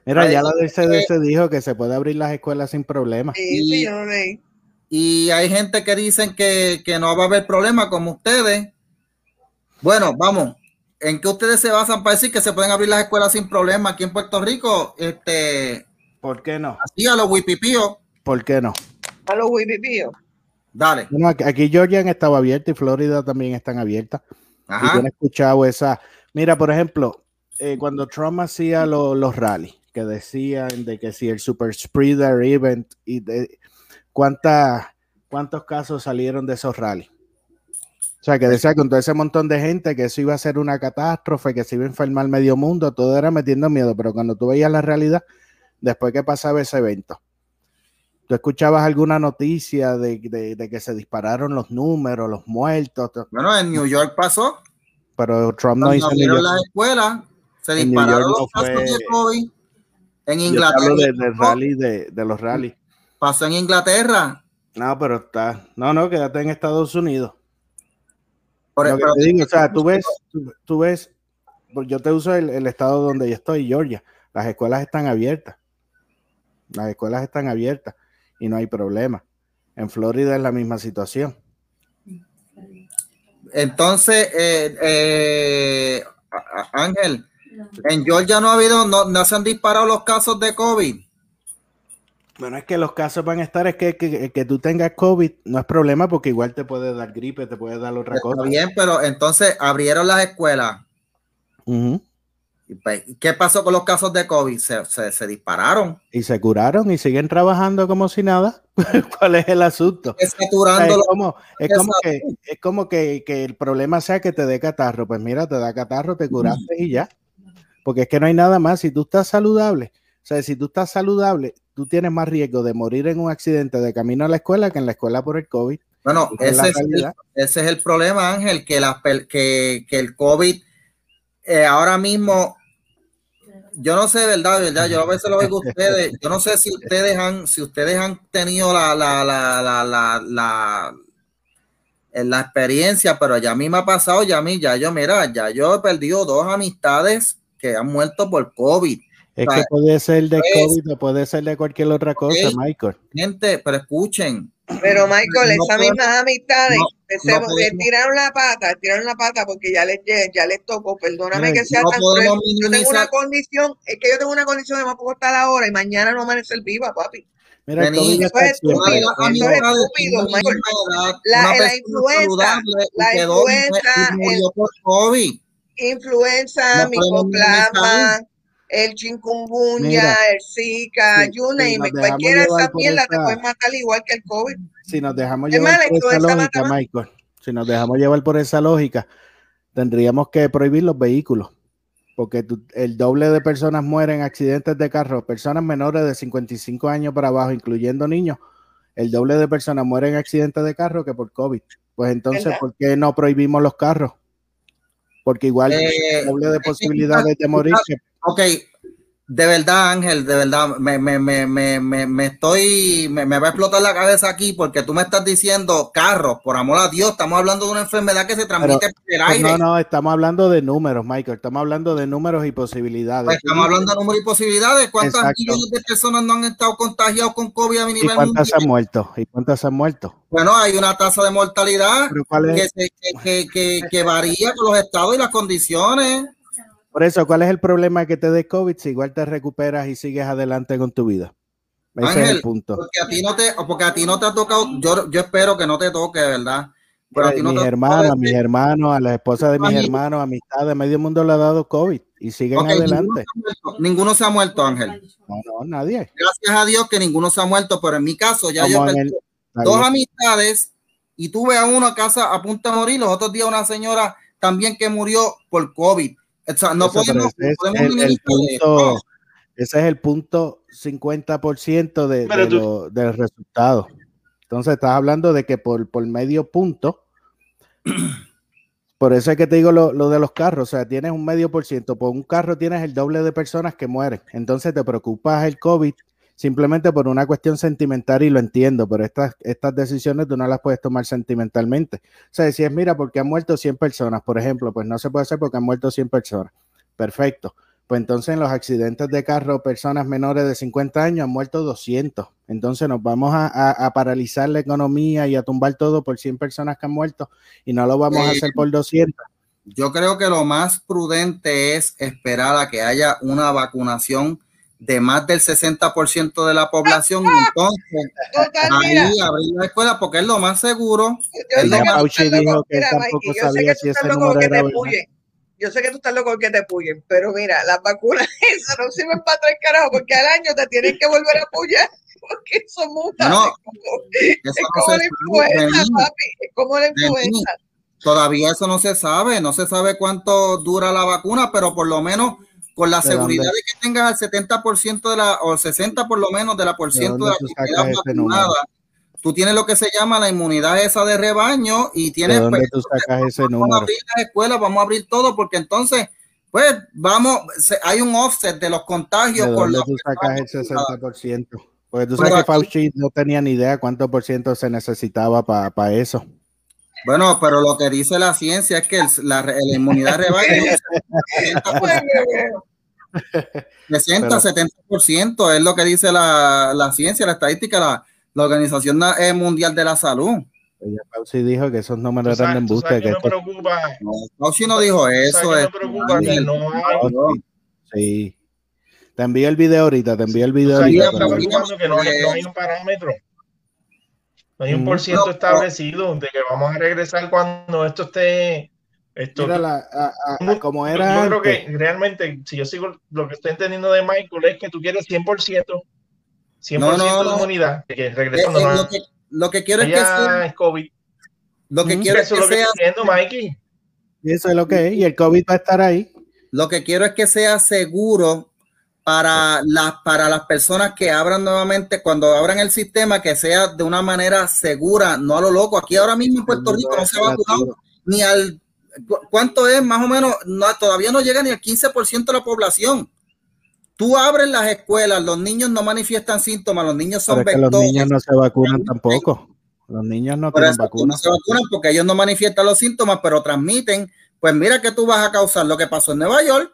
Mira, ya la eh, DCDC dijo que se puede abrir las escuelas sin problema. Sí, sí, yo lo leí. y hay gente que dicen que, que no va a haber problema como ustedes. Bueno, vamos, ¿en qué ustedes se basan para decir que se pueden abrir las escuelas sin problema aquí en Puerto Rico? Este, ¿Por qué no? así a los wipipíos, ¿Por qué no? A los dale. Bueno, aquí, Georgia han estado abiertas y Florida también están abiertas. Y Ajá. yo no he escuchado esa. Mira, por ejemplo, eh, cuando Trump hacía lo- los rallies, que decían de que si el Super Spreader Event y de cuántas cuántos casos salieron de esos rallies. O sea, que decía con todo ese montón de gente que eso iba a ser una catástrofe, que se iba a enfermar medio mundo, todo era metiendo miedo, pero cuando tú veías la realidad, después que pasaba ese evento, tú escuchabas alguna noticia de, de- de que se dispararon los números, los muertos, to- Bueno, en New York pasó. pero Trump no hizo yo- las escuelas, se En dispararon los no casos fue- de COVID. En Yo Inglaterra. hablo de, rally de, los rallies. Pasó en Inglaterra. No, pero está. No, no, quédate en Estados Unidos. Por pero- te digo, o sea, tú ves, tú, tú ves, pues yo te uso el, el estado donde yo estoy, Georgia. Las escuelas están abiertas. Las escuelas están abiertas y no hay problema. En Florida es la misma situación. Entonces, eh, eh, Ángel, en Georgia no ha habido, no, no, se han disparado los casos de COVID. Bueno, es que los casos van a estar, es que, que, que tú tengas COVID no es problema porque igual te puede dar gripe, te puede dar otra Está cosa. bien, pero entonces abrieron las escuelas. Ujú. ¿Y pues, ¿Qué pasó con los casos de COVID? Se, se, se dispararon. Y se curaron y siguen trabajando como si nada. ¿Cuál es el asunto? Es O sea, saturando es como, es de como, que, es como que, que el problema sea que te dé catarro. Pues mira, te da catarro, te curaste y ya. Porque es que no hay nada más. Si tú estás saludable, o sea, si tú estás saludable, tú tienes más riesgo de morir en un accidente de camino a la escuela que en la escuela por el COVID. Bueno, la ese es, el, ese es el problema, Ángel, que, per- que, que el COVID eh, ahora mismo, yo no sé, verdad, verdad, yo a veces lo oigo a ustedes, yo no sé si ustedes han, si ustedes han tenido la, la, la, la, la, la, eh, la experiencia, pero ya a mí me ha pasado, ya a mí, ya yo, mira, ya yo he perdido dos amistades que han muerto por COVID. Es O sea, que puede ser de pues, COVID o puede ser de cualquier otra cosa. Michael. Gente, pero escuchen, Pero Michael, No esas mismas amistades no- no le podemos- tiraron la pata, tiraron la pata porque ya les, ya les tocó. Perdóname que sea no tan cruel. Yo tengo una condición, es que yo tengo una condición de no puedo estar ahora y mañana no amanecer viva, papi. Mira, el eso es estúpido, eso es estúpido, la La- influenza, la influenza, COVID. Influenza, micoplasma, el chikungunya, Mira, el Zika, you name Cualquiera de esas mierdas te puede matar igual que el COVID. Si nos dejamos llevar por esa lógica, mata. Michael, si nos dejamos llevar por esa lógica, tendríamos que prohibir los vehículos, porque el doble de personas mueren en accidentes de carro, personas menores de 55 años para abajo, incluyendo niños, el doble de personas mueren en accidentes de carro que por COVID. Pues entonces, ¿Verdad? ¿por qué no prohibimos los carros? Porque igual Eh, el doble de posibilidades de morir. Ok, de verdad, Ángel, de verdad, me, me, me, me, me, me estoy, me, me va a explotar la cabeza aquí porque tú me estás diciendo carros, por amor a Dios, estamos hablando de una enfermedad que se transmite por el Pues aire. no, no, estamos hablando de números, Michael. Estamos hablando de números y posibilidades. Pues estamos hablando de números y posibilidades. ¿Cuántas Exacto. millones de personas no han estado contagiados con COVID a ¿Y nivel cuántas mundial? han muerto? ¿Y cuántas han muerto? Bueno, hay una tasa de mortalidad Pero ¿cuál que, se- que, que, que, que varía con los estados y las condiciones. Por eso, ¿cuál es el problema que te dé COVID si igual te recuperas y sigues adelante con tu vida? Ese es Ángel, el punto. Porque a ti no te, porque a ti no te ha tocado, yo, yo espero que no te toque, ¿verdad? Pero a ti no mis hermanos, a mis hermanos, a las esposas de mis hermanos, amistades, medio mundo le ha dado COVID y siguen adelante. Ninguno, se ha muerto, ninguno se ha muerto, Ángel. No, no, nadie. Gracias a Dios que ninguno se ha muerto, pero en mi caso ya yo Como perdí el- dos amistades y tuve a uno a casa a punto de morir. Los otros días una señora también que murió por COVID. O sea, no Eso, podemos, ese es podemos el- punto, ese es el punto 50% de, de tú- lo- del resultado. Entonces estás hablando de que por, por medio punto, por eso es que te digo lo, lo de los carros, o sea, tienes un medio por ciento, por un carro tienes el doble de personas que mueren. Entonces te preocupas el COVID simplemente por una cuestión sentimental y lo entiendo, pero estas, estas decisiones tú no las puedes tomar sentimentalmente. O sea, si es, mira, porque han muerto 100 personas, por ejemplo, pues no se puede hacer porque han muerto 100 personas. Perfecto. Pues entonces en los accidentes de carro, personas menores de 50 años han muerto 200. Entonces nos vamos a, a- a paralizar la economía y a tumbar todo por 100 personas que han muerto y no lo vamos a hacer por 200. Yo creo que lo más prudente es esperar a que haya una vacunación de más del 60% de la población entonces ahí abrir la escuela porque es lo más seguro. yo sé Ya que loco. que Mira, Mikey, yo sé que si tú estás loco era te puyen. Yo sé que tú estás loco porque te puyen, pero mira, las vacunas esas no sirven para tres carajos porque al año te tienen que volver a pullar porque son mutas. No, es como, Eso es la influenza, papi. Es como la influenza. Todavía eso no se sabe, no se sabe cuánto dura la vacuna, pero por lo menos con la ¿De seguridad dónde? de que tengas el 70% de la, o el 60 por lo menos de la por ¿De ciento de dónde la vacunada, tú tienes lo que se llama la inmunidad esa de rebaño y ¿De tienes dónde pues, tú sacas ese vamos a número? abrir las escuelas, vamos a abrir todo, porque entonces, pues, vamos, hay un offset de los ¿De contagios con dónde los tú sacas el personas vacunadas. 60%? Porque tú Pero sabes que aquí- Fauci no tenía ni idea cuánto por ciento se necesitaba para eso. Bueno, pero lo que dice la ciencia es que el- la, la inmunidad rebaño es el 60%. Ay, bebé. 60, Pero- 70% es lo que dice la, la ciencia, la estadística, la, la Organización eh, Mundial de la Salud. Ella Fauci dijo que esos números eran de embuste. Que me esto- preocupa. No, Fauci no dijo eso. sabes que me este, preocupa que no hay. Oh, sí. Te envío el video ahorita, te envío el video ahorita. preocupando que no hay, no hay un parámetro. No hay un por ciento No, establecido de que vamos a regresar cuando esto esté. Esto, Mira, la- a- a- Yo- como yo era creo antes. que realmente, si yo sigo lo que estoy entendiendo de Michael, es que tú quieres 100%, 100% No, no, de de que Eh, regresando eh, no lo, que, lo que quiero es que sea, haya COVID. lo que Mm. quiero es Eso que es lo que sea estoy diciendo, Mikey. Eso es lo que es. Y el COVID va a estar ahí. Lo que quiero es que sea seguro para las, para las personas que abran nuevamente, cuando abran el sistema, que sea de una manera segura, no a lo loco. Aquí ahora mismo en Puerto Rico no se ha vacunado ni al... ¿cu- ¿Cuánto es? Más o menos, no, todavía no llega ni al 15% de la población. Tú abres las escuelas, los niños no manifiestan síntomas, los niños son Pero es que los vectores. niños no se vacunan tampoco. Los niños no tienen eso no vacunas. se vacunan porque ellos no manifiestan los síntomas, pero transmiten. Pues mira que tú vas a causar lo que pasó en Nueva York.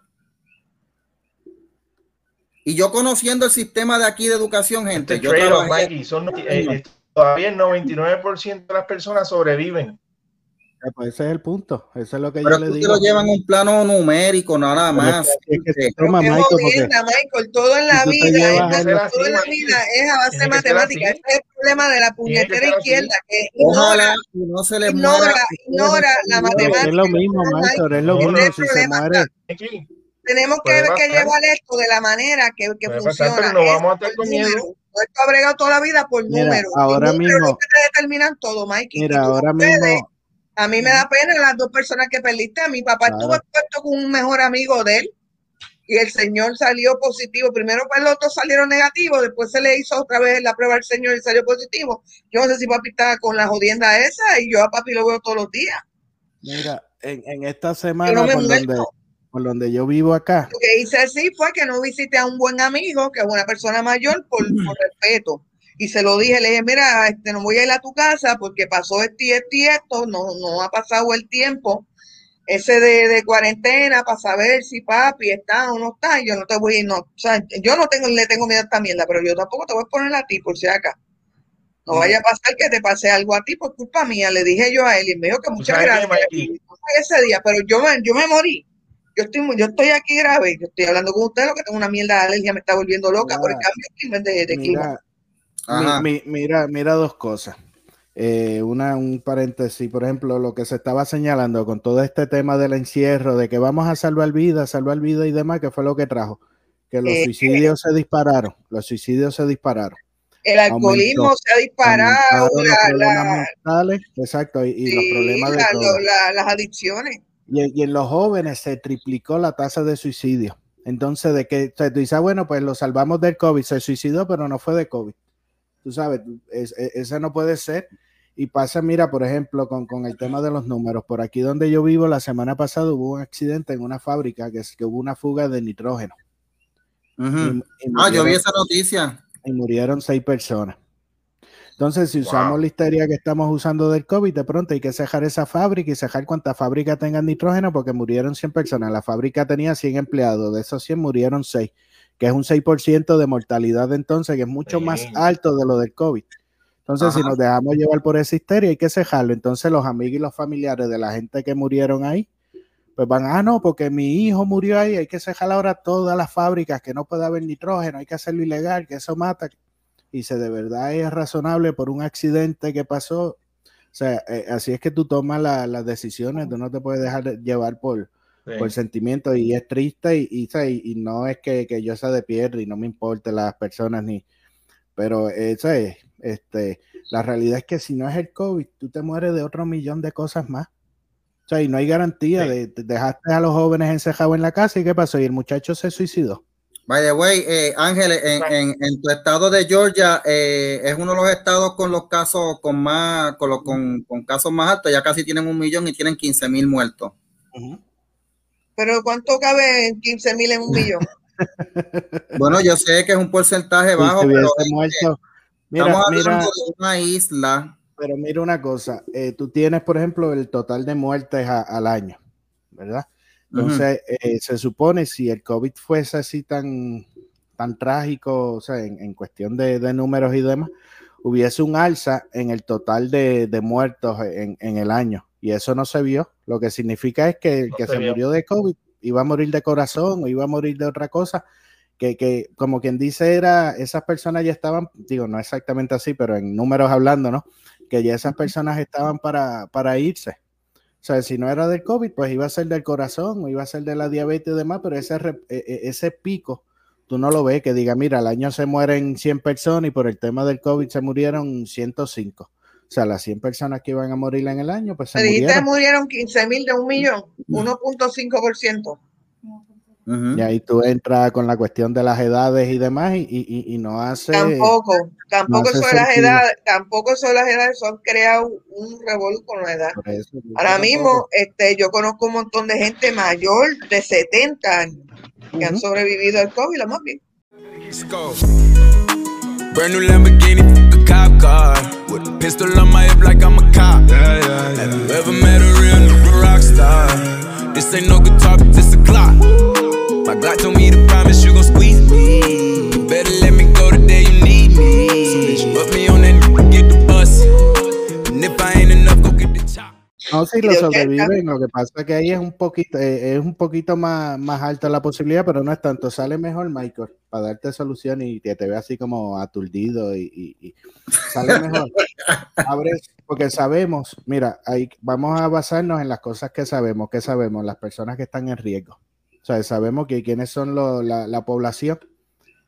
Y yo conociendo el sistema de aquí de educación, gente, Este yo trade-off, trabajé- Mikey, son, eh, eh, todavía el 99% de las personas sobreviven. Pues ese es el punto. Eso es lo que pero yo le digo. lo llevan un plano numérico, nada Pero es más. que- es que Pero toma, Michael, jodienda, Michael, todo en la vida, es- ser así, todo en la vida es a base matemática. Ese es el problema de la puñetera izquierda, que ignora, Ojalá y no se les ignora, muera. ignora la Pero matemática. es lo mismo, Michael, es lo mismo. Si se muere, Mikey, Tenemos que, que llevar esto de la manera que, que Puede pasar, funciona. pero no vamos a estar con miedo. esto ha bregado toda la vida por Mira, números. ahora Los números mismo- lo que te determinan todo, Mikey. Y mira, ahora puedes. mismo, A mí me da pena las dos personas que perdiste. A mi papá Claro. estuvo expuesto con un mejor amigo de él y el señor salió positivo. Primero pues los dos salieron negativos, después se le hizo otra vez la prueba al señor y salió positivo. Yo no sé si papi está con la jodienda esa y yo a papi lo veo todos los días. mira, en, en esta Yo semana no me por donde. Por donde yo vivo acá, Lo que hice así fue que no visité a un buen amigo, que es una persona mayor, por, por respeto. Y se lo dije, le dije, mira, este, no voy a ir a tu casa porque pasó esto y esto y esto, no, no ha pasado el tiempo ese de, de cuarentena para saber si papi está o no está. Yo no te voy a ir, no, o sea, yo no tengo, le tengo miedo a esta mierda, pero yo tampoco te voy a poner a ti por si acá. No vaya a pasar que te pase algo a ti por culpa mía, le dije yo a él y me dijo que muchas gracias. Ese día, pero yo me, yo me morí. Yo estoy, yo estoy aquí grave, yo estoy hablando con usted, lo que tengo una mierda de alergia, me está volviendo loca por el cambio de clima- de, clima. mira, mi- mira, mira dos cosas. Eh, una, un paréntesis, por ejemplo, lo que se estaba señalando con todo este tema del encierro, de que vamos a salvar vidas, salvar vidas y demás, que fue lo que trajo, que los Eh, suicidios se dispararon, los suicidios se dispararon. El alcoholismo aumentó, se ha disparado, Aumentaron los la- problemas la- mentales, exacto, y, y los problemas de la- todo. la- las adicciones. Y, y en los jóvenes se triplicó la tasa de suicidio. Entonces, de que o sea, tú dices, ah, bueno, pues lo salvamos del COVID, se suicidó, pero no fue de COVID. Tú sabes, es- es- ese no puede ser. Y pasa, mira, por ejemplo, con, con el tema de los números. Por aquí donde yo vivo, la semana pasada hubo un accidente en una fábrica que, hubo una fuga de nitrógeno. Ujú. Y- y Ah, yo vi esa noticia. y murieron seis personas. Entonces, si Wow. usamos la histeria que estamos usando del COVID, de pronto hay que cejar esa fábrica y cejar cuánta fábrica tenga nitrógeno porque murieron 100 personas. La fábrica tenía 100 empleados, de esos 100 murieron 6, que es un 6% de mortalidad entonces, que es mucho más alto de lo del COVID. Entonces, si nos dejamos llevar por esa histeria, hay que cejarlo. Entonces, los amigos y los familiares de la gente que murieron ahí, pues van, ah, no, porque mi hijo murió ahí, hay que cejar ahora todas las fábricas, que no puede haber nitrógeno, hay que hacerlo ilegal, que eso mata. Y si de verdad es razonable por un accidente que pasó, o sea, eh, así es que tú tomas la- las decisiones, tú no te puedes dejar de- llevar por, Sí. por sentimientos y es triste y, y, no es que, que yo sea de piedra y no me importe las personas ni, pero eso es, este, la realidad es que si no es el COVID, tú te mueres de otro millón de cosas más. O sea, y no hay garantía Sí. de, de- dejaste a los jóvenes encerrados en la casa y qué pasó, y el muchacho se suicidó. By the way, eh, Ángel, en, en- en tu estado de Georgia eh, es uno de los estados con los casos con más, con, los, con, con casos más altos. Ya casi tienen un millón y tienen 15 mil muertos. Pero ¿cuánto cabe en 15 mil en un millón? Bueno, yo sé que es un porcentaje bajo, se pero muerto. Mira, estamos mira, hablando de una isla. pero mira una cosa, eh, tú tienes, por ejemplo, el total de muertes a- al año, ¿verdad? Entonces, eh, se supone si el COVID fuese así tan, tan trágico, o sea, en, en cuestión de, de, números y demás, hubiese un alza en el total de, de muertos en, en, el año. Y eso no se vio. Lo que significa es que el no que se, se murió de COVID iba a morir de corazón o iba a morir de otra cosa. Que, que, como quien dice era, esas personas ya estaban, digo, no exactamente así, pero en números hablando, ¿no? Que ya esas personas estaban para, para irse. O sea, si no era del COVID, pues iba a ser del corazón o iba a ser de la diabetes y demás, pero ese, ese pico tú no lo ves que diga, mira, al año se mueren 100 personas y por el tema del COVID se murieron 105. O sea, las 100 personas que iban a morir en el año, pues se murieron. murieron 15 mil de un millón, 1.5%. Uh -huh. Y ahí tú entras con la cuestión de las edades y demás y, y, y no hace... Tampoco, tampoco no son las edades, tampoco son las edades, son creado un revolú con la edad. Eso, Ahora mismo, poco. este, yo conozco un montón de gente mayor de 70 años que uh -huh. han sobrevivido al COVID, lo más bien. New Lamborghini, a cop car. With a pistol on my hip like I'm a cop. Yeah, yeah, yeah. Have you ever met a real rock star? This ain't no guitar, this a clock. My God told me to promise you gon' squeeze me. You better let me go the day you need me. So bitch, put me on that get the bus. And if I ain't enough, go get the chop. No, si lo sobreviven, lo que pasa es que ahí es un poquito, eh, es un poquito más, más alta la posibilidad, pero no es tanto. Sale mejor, Michael, para darte solución y que te vea así como aturdido y, y, y sale mejor. Abres, porque sabemos, mira, ahí vamos a basarnos en las cosas que sabemos, que sabemos, las personas que están en riesgo. O sea, sabemos que quiénes son la, la, población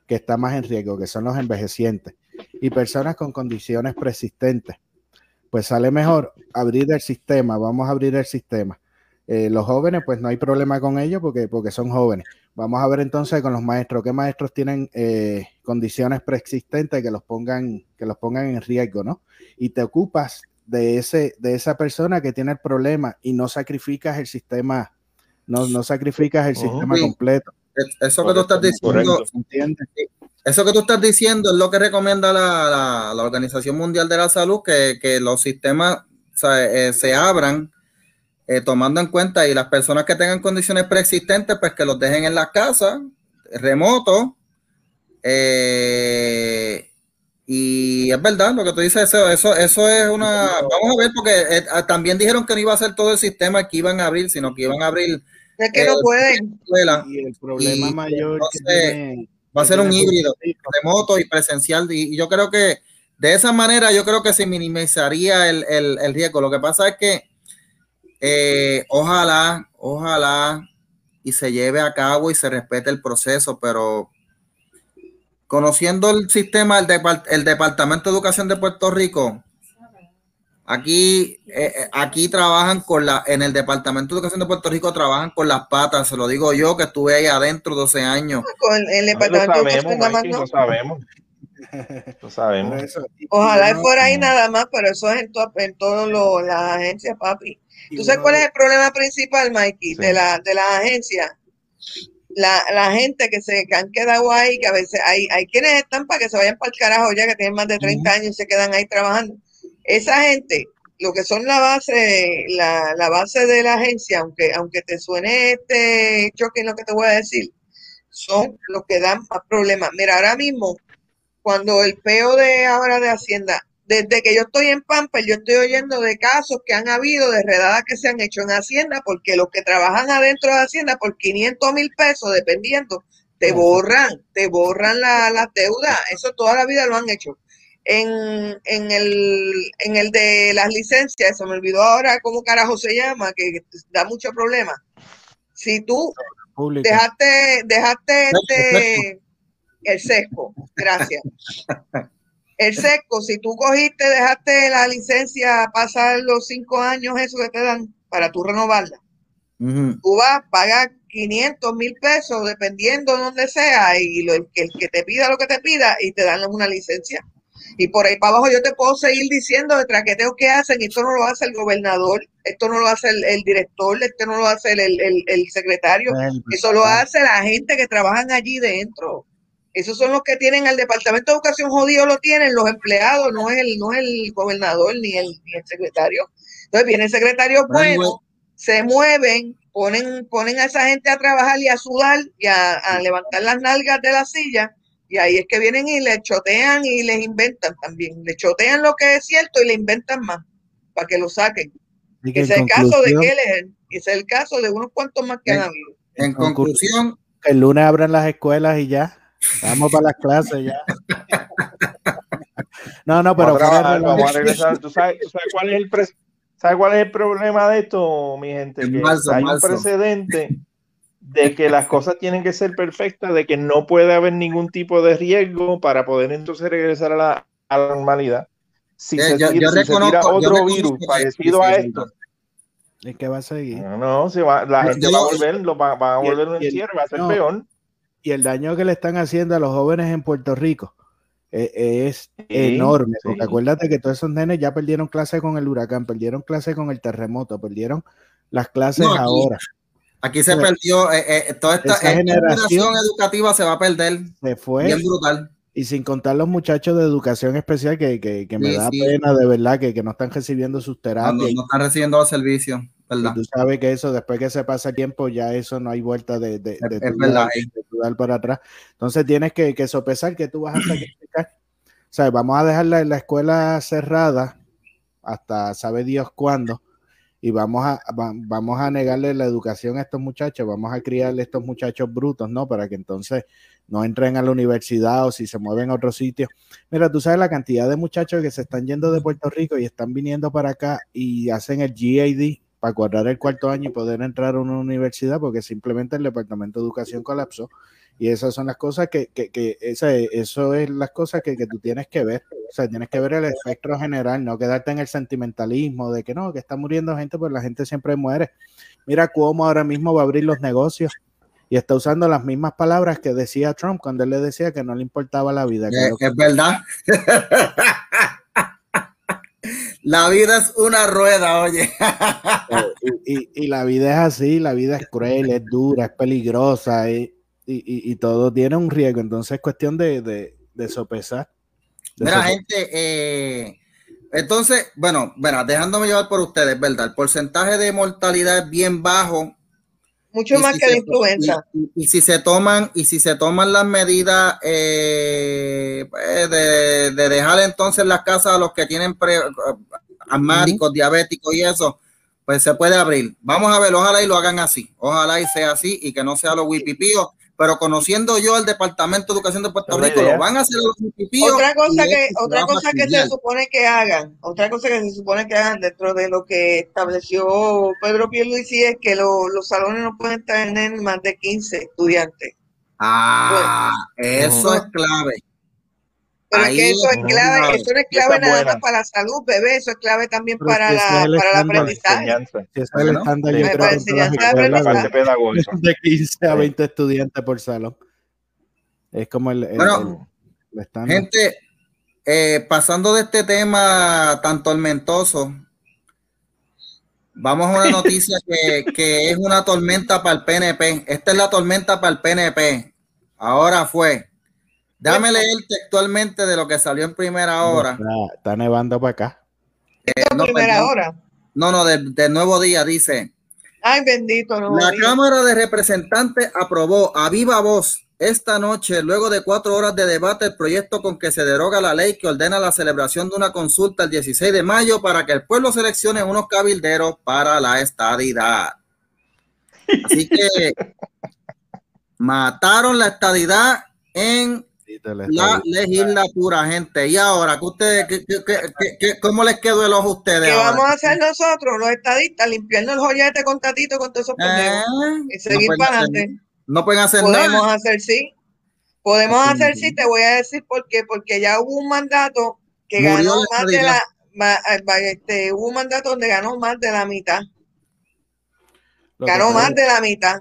que está más en riesgo, que son los envejecientes y personas con condiciones persistentes. Pues sale mejor abrir el sistema, vamos a abrir el sistema. Eh, los jóvenes, pues no hay problema con ellos porque, porque son jóvenes. Vamos a ver entonces con los maestros, qué maestros tienen eh, condiciones preexistentes que los pongan, que los pongan en riesgo, ¿no? Y te ocupas de ese, de esa persona que tiene el problema y no sacrificas el sistema no, no sacrificas el sistema sí. completo. Eso que tú estás diciendo, eso que tú estás diciendo es lo que recomienda la, la, la Organización Mundial de la Salud, que, que los sistemas o sea, eh, se abran eh, tomando en cuenta y las personas que tengan condiciones preexistentes, pues que los dejen en las casas, remotos. Eh, y es verdad lo que tú dices, eso, eso, eso es una. Vamos a ver, porque eh, también dijeron que no iba a ser todo el sistema que iban a abrir, sino que iban a abrir es que no pueden. Y el problema y mayor entonces, que tiene, va a ser un híbrido, remoto y presencial. Y, y, yo creo que de esa manera yo creo que se minimizaría el, el, el riesgo. Lo que pasa es que eh, ojalá, ojalá y se lleve a cabo y se respete el proceso, pero conociendo el sistema, el, depart el Departamento de Educación de Puerto Rico, Aquí, eh, aquí trabajan con la, en el Departamento de Educación de Puerto Rico trabajan con las patas, se lo digo yo que estuve ahí adentro 12 años. Con el Departamento de Educación no. Lo sabemos. Lo sabemos. Ojalá no, fuera ahí nada más, pero eso es en, to, en todas las agencias, papi. ¿Tú sabes cuál es el problema principal, Mikey, sí. de, la, de las agencias? La, la, gente que se que han quedado ahí, que a veces hay, hay quienes están para que se vayan para el carajo ya, que tienen más de 30 uh -huh. años y se quedan ahí trabajando esa gente, lo que son la base, la, la, base de la agencia, aunque, aunque te suene este choque en lo que te voy a decir, son los que dan más problemas. Mira, ahora mismo, cuando el peo de ahora de Hacienda, desde que yo estoy en Pampa, yo estoy oyendo de casos que han habido, de redadas que se han hecho en Hacienda, porque los que trabajan adentro de Hacienda por 500 mil pesos, dependiendo, te borran, te borran la, la deuda. Eso toda la vida lo han hecho en, en, el, en el de las licencias, se me olvidó ahora cómo carajo se llama, que da mucho problema. Si tú Pública. dejaste, dejaste este, el sesco, gracias. El sesco, si tú cogiste, dejaste la licencia pasar los cinco años, eso que te dan para tú renovarla. Uh -huh. Tú vas, pagas 500 mil pesos, dependiendo de donde sea, y lo, el, el que te pida lo que te pida, y te dan una licencia y por ahí para abajo yo te puedo seguir diciendo de traqueteos que hacen, esto no lo hace el gobernador, esto no lo hace el, el director, esto no lo hace el, el, el secretario, eso lo hace la gente que trabajan allí dentro. Esos son los que tienen el Departamento de Educación jodido, lo tienen los empleados, no es el, no es el gobernador ni el, ni el secretario. Entonces viene el secretario bueno, se mueven ponen, ponen a esa gente a trabajar y a sudar y a, a levantar las nalgas de la silla y ahí es que vienen y le chotean y les inventan también. Le chotean lo que es cierto y le inventan más para que lo saquen. Y que Ese es el caso de Keller. Ese es el caso de unos cuantos más que han habido. En conclusión, el lunes abran las escuelas y ya. Vamos para las clases ya. No, no, pero Vamos a vamos regresar. ¿Tú sabes, tú sabes cuál es el pre- ¿sabes cuál es el problema de esto, mi gente? En Que marzo, hay marzo. un precedente de que las cosas tienen que ser perfectas, de que no puede haber ningún tipo de riesgo para poder entonces regresar a la, a la normalidad. Si, Eh, se, yo- tira, yo si se tira reconozco- yo otro virus que- parecido a esto, Es que va a seguir. no, no, se va, la gente yo- va a volver, lo va, va a volver un encierro, va a ser no. peor. Y el daño que le están haciendo a los jóvenes en Puerto Rico eh, es Sí, enorme. sí. Porque acuérdate que todos esos nenes ya perdieron clase con el huracán, perdieron clase con el terremoto, perdieron las clases No, aquí- ahora. Aquí se perdió, eh, eh, toda esta, generación- educativa se va a perder. Se fue. Bien brutal. Y sin contar los muchachos de educación especial que, que, que me Sí, da sí. pena de verdad que, que no están recibiendo sus No, no- terapias. no están recibiendo los servicios, Y ¿verdad? tú sabes que eso, después que se pasa el tiempo, ya eso no hay vuelta de, de, de Es- tú es verdad, dar- de tú dar para atrás. Entonces tienes que, que sopesar que tú vas a sacrificar. O sea, vamos a dejar la, la escuela cerrada hasta sabe Dios cuándo y vamos a, va- vamos a negarle la educación a estos muchachos, vamos a criarle a estos muchachos brutos, ¿no? Para que entonces no entren a la universidad o si se mueven a otro sitio. Mira, tú sabes la cantidad de muchachos que se están yendo de Puerto Rico y están viniendo para acá y hacen el GAD para cuadrar el cuarto año y poder entrar a una universidad porque simplemente el Departamento de Educación colapsó. Y esas son las cosas que, que, que esa, eso es las cosas que, que tú tienes que ver. O sea, tienes que ver el espectro general, no quedarte en el sentimentalismo de que no, que está muriendo gente, pues la gente siempre muere. Mira cómo ahora mismo va a abrir los negocios y está usando las mismas palabras que decía Trump cuando él le decía que no le importaba la vida. que Eh, lo- es verdad. La vida es una rueda, oye. y, y- y la vida es así, la vida es cruel, es dura, es peligrosa y- y- y todo tiene un riesgo. Entonces es cuestión de, de, de sopesar. de Mira, sopesar. gente, eh, entonces, bueno, bueno, dejándome llevar por ustedes, ¿verdad? El porcentaje de mortalidad es bien bajo. Mucho más si que la influenza. Y, y- y si se toman, y si se toman las medidas eh, pues, de, de dejar entonces las casas a los que tienen pre- asmáticos, diabéticos y eso, pues se puede abrir. Vamos a ver, ojalá y lo hagan así. Ojalá y sea así y que no sea los wipipíos. Pero conociendo yo el Departamento de Educación de Puerto Rico, lo van a hacer los wipipíos. Otra cosa que, otra cosa que se supone que hagan, otra cosa que se supone que hagan dentro de lo que estableció Pedro Pierluisi es que lo- los salones no pueden tener más de 15 estudiantes. Ah, eso es clave. Pero Ahí es que eso es clave, clave. eso no es clave nada buena. más para la salud, bebé, eso es clave también Pero para, la, el para el aprendizaje. Es el estándar, yo creo de la escuelas parte pedagógica. de 15 a Sí. 20 estudiantes por salón. Es como el, el- Bueno, el- el estándar. Gente, eh, pasando de este tema tan tormentoso, vamos a una noticia que, que es una tormenta para el PNP. Esta es la tormenta para el PNP. Ahora fue. Déjame leer textualmente de lo que salió en primera hora. Está, está nevando para acá. Esto no, primera perdón. hora. No, no, del, del nuevo día dice. Ay, bendito, no. La Dios. Cámara de Representantes aprobó a viva voz esta noche, luego de cuatro horas de debate, el proyecto con que se deroga la ley que ordena la celebración de una consulta el 16 de mayo para que el pueblo seleccione unos cabilderos para la estadidad. Así que mataron la estadidad en la legislatura, gente. Y ahora, ¿qué ustedes, qué- qué- qué- ¿cómo les quedó el ojo a ustedes? ¿Qué ahora? vamos a hacer nosotros, los estadistas? Limpiarnos el joyete con Tatito, con todos esos pendejos. Ah, Y seguir no pueden para hacer- adelante. No pueden hacer Podemos nada. hacer sí. Podemos hacer sí, te voy a decir por qué. Porque ya hubo un mandato que Murió ganó la más de la. ma- ma- este, hubo un mandato donde ganó más de la mitad. Lo Ganó más de la mitad.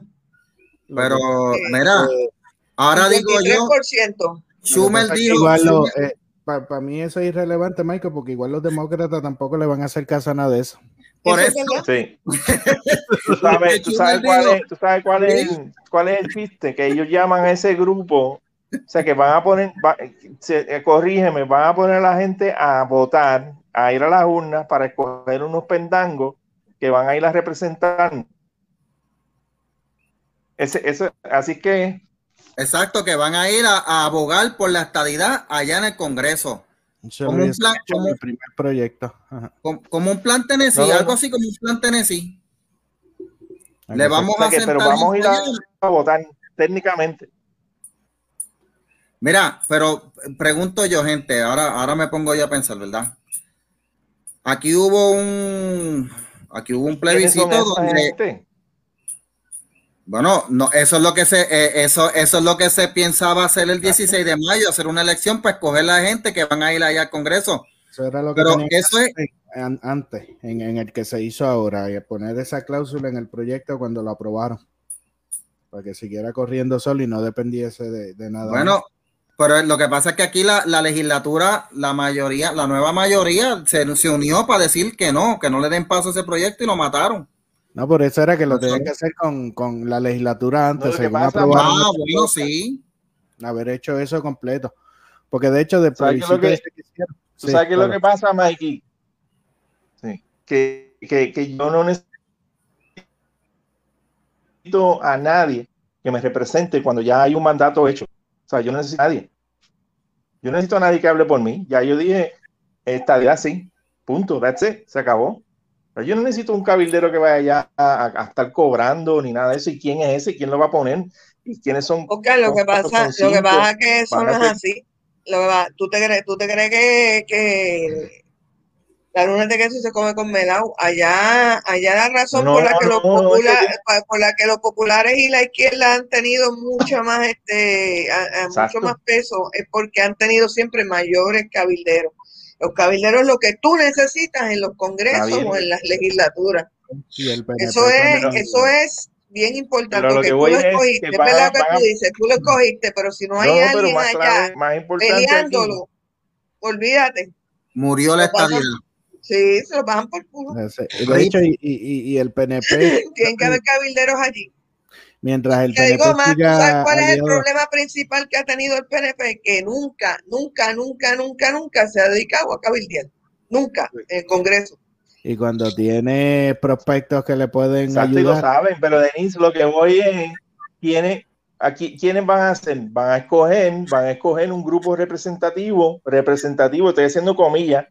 Pero, Eh, mira, ahora digo yo, 53%. Schumer dijo, igual lo- eh, para mí eso es irrelevante, Michael, porque igual los demócratas tampoco le van a hacer caso a nada de eso. por Eso. Sí. Tú sabes, tú sabes cuál es, tú sabes cuál es, cuál es el chiste, que ellos llaman a ese grupo, o sea, que van a poner, va- se- eh, corrígeme, van a poner a la gente a votar, a ir a las urnas para escoger unos pendangos que van a ir a representar. Ese, eso, así que Exacto, que van a ir a, a abogar por la estadidad allá en el Congreso. Eso Como un plan- como- el primer proyecto. Como, como un plan Tennessee, No, no, algo así como un plan Tennessee. En Le vamos o sea a que- pero sentar vamos a ir a, a votar técnicamente. Mira, pero pregunto yo, gente, ahora, ahora me pongo yo a pensar, ¿verdad? Aquí hubo un, aquí hubo un ¿Quiénes son plebiscito donde, gente? Bueno, no, eso es lo que se, eh, eso, eso es lo que se pensaba hacer el 16 de mayo, hacer una elección para escoger la gente que van a ir allá al Congreso. Eso era lo que Pero eso es, antes, en, en el que se hizo ahora, y poner esa cláusula en el proyecto cuando lo aprobaron. Para que siguiera corriendo solo y no dependiese de, de nada. más. bueno, pero lo que pasa es que aquí la, la legislatura, la mayoría, la nueva mayoría se, se unió para decir que no, que no le den paso a ese proyecto y lo mataron. No, por eso era que lo tenían que hacer con, con la legislatura antes, que según pasa, aprobaron Ah, bueno, sí. haber hecho eso completo. Porque de hecho, de ¿Sabes qué es lo plebiscito que- ese que hicieron- ¿Tú Sí, sabes qué es lo que pasa, Mikey? Sí. Que, que, que yo no necesito a nadie que me represente cuando ya hay un mandato hecho. O sea, yo no necesito a nadie. Yo no necesito a nadie que hable por mí. Ya yo dije, esta día sí. Punto. That's it. Se acabó. Pero yo no necesito un cabildero que vaya ya a, a- a estar cobrando ni nada de eso. ¿Y quién es ese? ¿Quién lo va a poner? ¿Y quiénes son? Oscar, lo que pasa, lo que pasa es que eso no es así. Lo que va- ¿tú te crees, tú te crees que, que la luna de queso se come con melao? Allá, allá la razón No, por la que los no, no, es que popula- yo- pa- por la que los populares y la izquierda han tenido mucho más este a- a mucho más peso es porque han tenido siempre mayores cabilderos. Los cabilderos lo que tú necesitas en los congresos o en las legislaturas. Y el PNP Eso es, eso es bien importante, Pero lo que tú voy lo es que escogiste, es que a- tú dices, tú lo escogiste, pero si no hay No, alguien más, allá clave, más importante aquí, peleándolo, olvídate. Murió la estadidad. Sí, se lo bajan por culo. De hecho, y, y- y el PNP, Tienen que haber cabilderos allí. Mientras el Te PNP digo más, ¿tú sabes siga cuál es el problema principal que ha tenido el PNP? Que nunca, nunca, nunca, nunca, nunca se ha dedicado a cabildear. Nunca, en el Congreso. y cuando tiene prospectos que le pueden Exacto, y lo ayudar, saben, pero Denise, lo que voy es, ¿quiénes, aquí, ¿quiénes van a hacer? Van a escoger, van a escoger un grupo representativo, representativo, estoy haciendo comillas,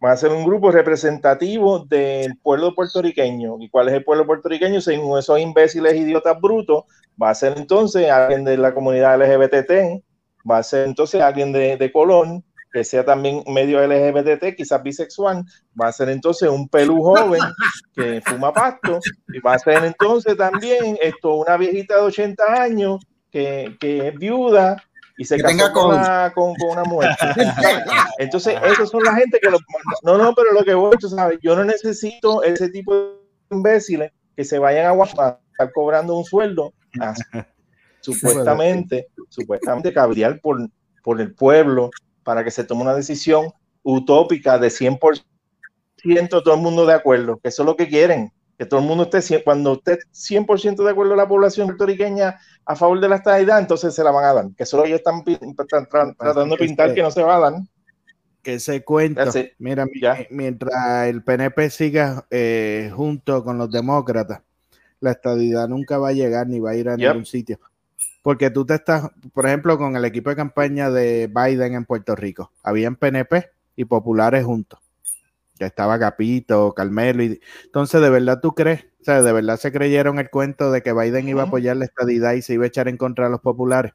van a ser un grupo representativo del pueblo puertorriqueño. ¿Y cuál es el pueblo puertorriqueño? Según esos imbéciles idiotas brutos, va a ser entonces alguien de la comunidad LGBT, va a ser entonces alguien de, de Colón, que sea también medio LGBT, quizás bisexual, va a ser entonces un pelú joven que fuma pasto, y va a ser entonces también esto, una viejita de 80 años que, que es viuda y se Que casó con una, con, con una mujer. Entonces, esos son la gente que lo, no, no, pero lo que voy, tú sabes, yo no necesito ese tipo de imbéciles que se vayan a Guatemala estar cobrando un sueldo supuestamente, supuestamente cabildear por, por el pueblo para que se tome una decisión utópica de 100% todo el mundo de acuerdo, que eso es lo que quieren, que todo el mundo esté, cuando esté 100% de acuerdo la población puertorriqueña a favor de la estadidad, entonces se la van a dar, que eso es lo que ellos están tratando de pintar que no se va a dar. que That's it. mira, Ya. mientras el PNP siga eh, junto con los demócratas, la estadidad nunca va a llegar ni va a ir a Yep. ningún sitio. Porque tú te estás, por ejemplo, con el equipo de campaña de Biden en Puerto Rico, habían PNP y populares juntos. Ya estaba Capito, Carmelo. Y, entonces, ¿de verdad tú crees? O sea, ¿de verdad se creyeron el cuento de que Biden iba a apoyar la estadidad y se iba a echar en contra de los populares?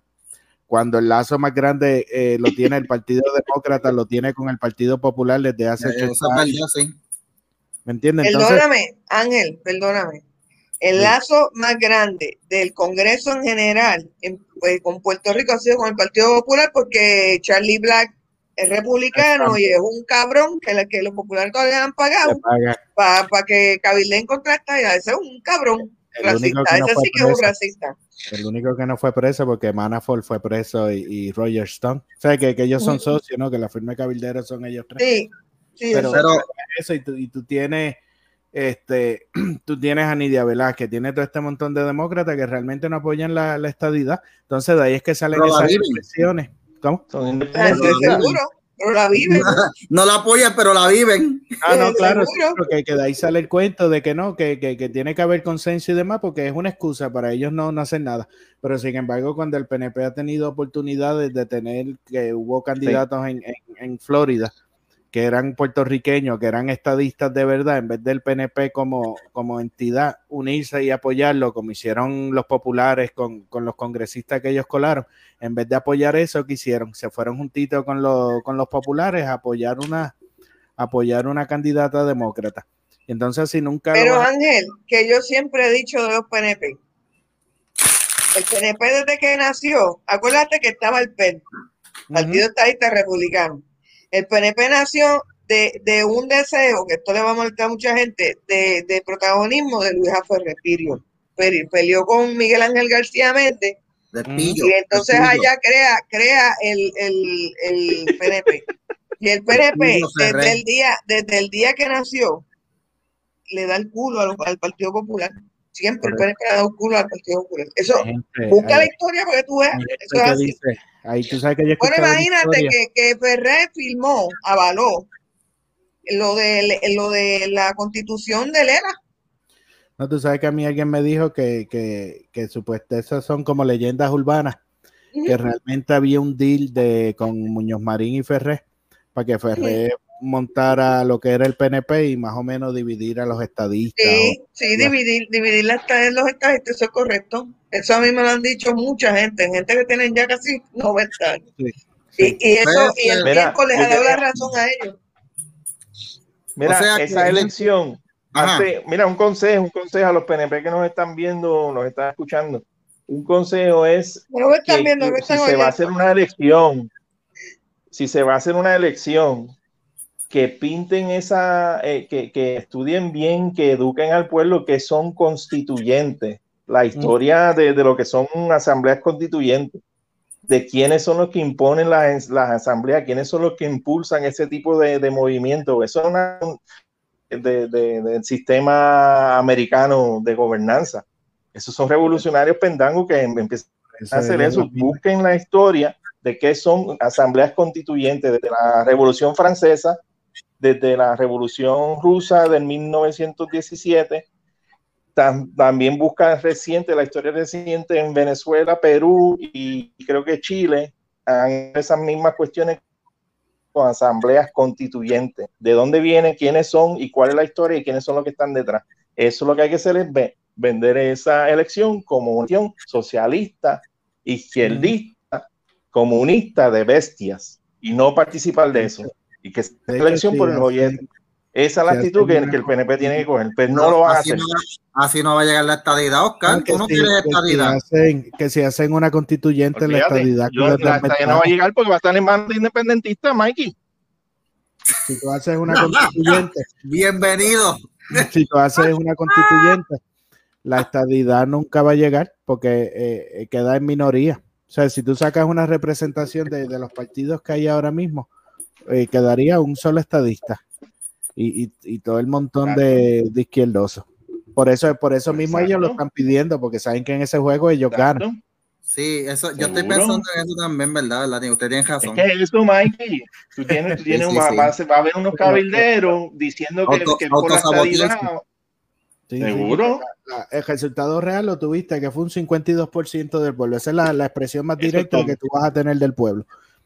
Cuando el lazo más grande eh, lo tiene el Partido Demócrata, lo tiene con el Partido Popular desde hace Eso 80 es años. sí. ¿Me entiendes? Entonces, Perdóname, Ángel, perdóname. El lazo más grande del Congreso en general en- pues, con Puerto Rico ha sido con el Partido Popular porque Charlie Black es republicano y es un cabrón que, la- que los populares todavía le han pagado paga. para que cabildeen contra esta idea. Ese es un cabrón El único racista. que no Ese fue sí que es un preso. racista. El único que no fue preso porque Manafort fue preso y, y Roger Stone. O sea, que, que ellos son socios, ¿no? Que la firma de cabilderos son ellos tres. Sí, sí, Pero- eso. Pero Eso, y tú, y tú tienes, este, tú tienes a Nidia Velázquez, tienes todo este montón de demócratas que realmente no apoyan la, la estadidad. Entonces, de ahí es que salen esas expresiones. ¿Cómo? Son independientes. sí, seguro. pero la viven. No la apoyan, pero la viven. Ah, no, claro, sí, porque que de ahí sale el cuento de que no, que, que, que tiene que haber consenso y demás, porque es una excusa para ellos no, no hacer nada. Pero sin embargo, cuando el PNP ha tenido oportunidades de tener, que hubo candidatos en, en, en Florida que eran puertorriqueños, que eran estadistas de verdad, en vez del PNP como, como entidad, unirse y apoyarlo, como hicieron los populares con, con los congresistas que ellos colaron, en vez de apoyar eso, ¿qué hicieron? Se fueron juntitos con, los con los populares a apoyar una, apoyar una candidata demócrata. Entonces, si nunca. Pero a- Ángel, que yo siempre he dicho de los PNP. El PNP desde que nació, acuérdate que estaba el PEN, Partido Estadista Republicano. El PNP nació de, de un deseo, que esto le va a marcar a mucha gente, de, de protagonismo de Luis Ferrer Pirio. Pe- Peleó con Miguel Ángel García Méndez pillo, y entonces allá crea, crea el, el, el PNP. Y el PNP, desde el día, desde el día que nació, le da el culo al, al Partido Popular. Siempre el PNP le ha dado el culo al Partido Popular. Eso, gente- busca la historia porque tú veas. Eso es así. dice- ahí tú sabes que yo Bueno, imagínate que, que Ferrer filmó, avaló lo de, lo de la constitución de Lela. No, tú sabes que a mí alguien me dijo que, que, que supuestamente esas son como leyendas urbanas, que realmente había un deal de, con Muñoz Marín y Ferré para que Ferré montara lo que era el PNP y más o menos dividir a los estadistas. Sí, o- sí, dividir, dividir las los estados, eso es correcto. Eso a mí me lo han dicho mucha gente, gente que tienen ya casi 90 años. Sí, Y, y eso, y el Mira, tiempo les ha dado la razón a ellos. Mira, O sea que- esa elección, mira, un consejo, un consejo a los PNP que nos están viendo, nos están escuchando. Un consejo es Bueno, que están que, viendo, que que si se va a hacer una elección, si se va a hacer una elección, que pinten esa, eh, que, que estudien bien, que eduquen al pueblo que son constituyentes, la historia de, de lo que son asambleas constituyentes, de quiénes son los que imponen las, las asambleas, quiénes son los que impulsan ese tipo de, de movimiento. Eso es una, de- de- del sistema americano de gobernanza. Esos son revolucionarios pendangos que em- empiezan a hacer eso. Busquen la historia de qué son asambleas constituyentes desde la Revolución Francesa, desde la Revolución Rusa del 1917. Tam- también busca reciente, la historia reciente en Venezuela, Perú y, y creo que Chile, han esas mismas cuestiones con asambleas constituyentes. ¿De dónde vienen, quiénes son y cuál es la historia y quiénes son los que están detrás? Eso lo que hay que hacer es ve- vender esa elección como una elección socialista, izquierdista, comunista de bestias y no participar de eso. Y que sea elección por el oyente. Esa es la actitud que, el PNP tiene que coger, pero no lo van a hacer. no, así no va a llegar la estadidad, Oscar. No si- quieres que si estadidad. hacen, que si hacen una constituyente, la estadidad yo- la no va a llegar porque va a estar en manos de independentistas, Mikey. Si tú haces una constituyente, Bienvenido. si tú haces una constituyente, la estadidad nunca va a llegar porque eh, eh, queda en minoría. O sea, si tú sacas una representación de, de los partidos que hay ahora mismo, eh, quedaría un solo estadista y, y- y todo el montón de, de izquierdosos. Por eso, por eso mismo ellos lo están pidiendo, porque saben que en ese juego ellos ganan. Exacto. Sí, eso, yo estoy pensando en eso también, ¿verdad? ¿verdad? Usted tiene Es razón. que eso, Mikey, tú tienes, tú tienes Sí, sí, va, sí. va a ser- va a haber unos cabilderos diciendo que, Auto- que por la estadidad. Sí, sí, Seguro. la- el resultado real lo tuviste, que fue un 52% del pueblo. Esa es la, la expresión más es directa que tú vas a tener del pueblo.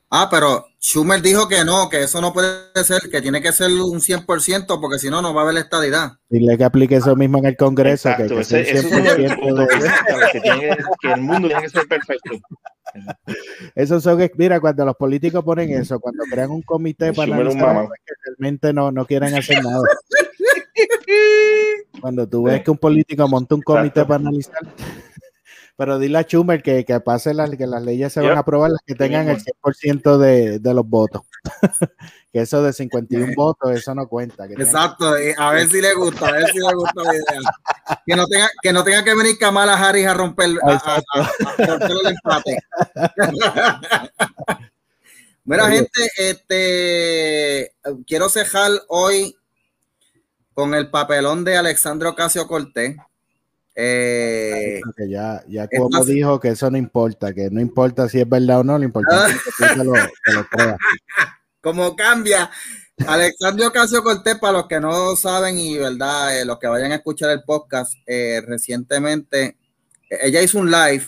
Ah, pero Schumer dijo que no, que eso no puede ser, que tiene que ser un 100%, porque si no, no va a haber estadidad. Dile que aplique eso mismo en el Congreso, que, Exacto, que sea ese, un eso es lo 100% de- que, que, tiene- que el mundo tiene que ser perfecto. Esos son, mira, cuando los políticos ponen eso, cuando crean un comité para analizar es que realmente no, no quieren hacer nada. Cuando tú ves que un político monta un comité Exacto. para analizar, pero dile a Schumer que, que pase las, que las leyes se van a aprobar las que tengan el mismo. 100% de, de los votos. que eso de 51 votos, eso no cuenta. que Exacto, y a ver si le gusta, a ver si le gusta la idea. Que no tenga que, no tenga que venir Kamala Harris a romper, a, a- a- a romper el empate. Mira, Oye. gente, este quiero cejar hoy con el papelón de Alexandro Ocasio Cortés. Eh, que ya, ya como se- dijo que eso no importa, que no importa si es verdad o no, lo importante es que tú te lo, te lo creas. como cambia. Alexandria Ocasio Cortés, para los que no saben y verdad, eh, los que vayan a escuchar el podcast, eh, recientemente ella hizo un live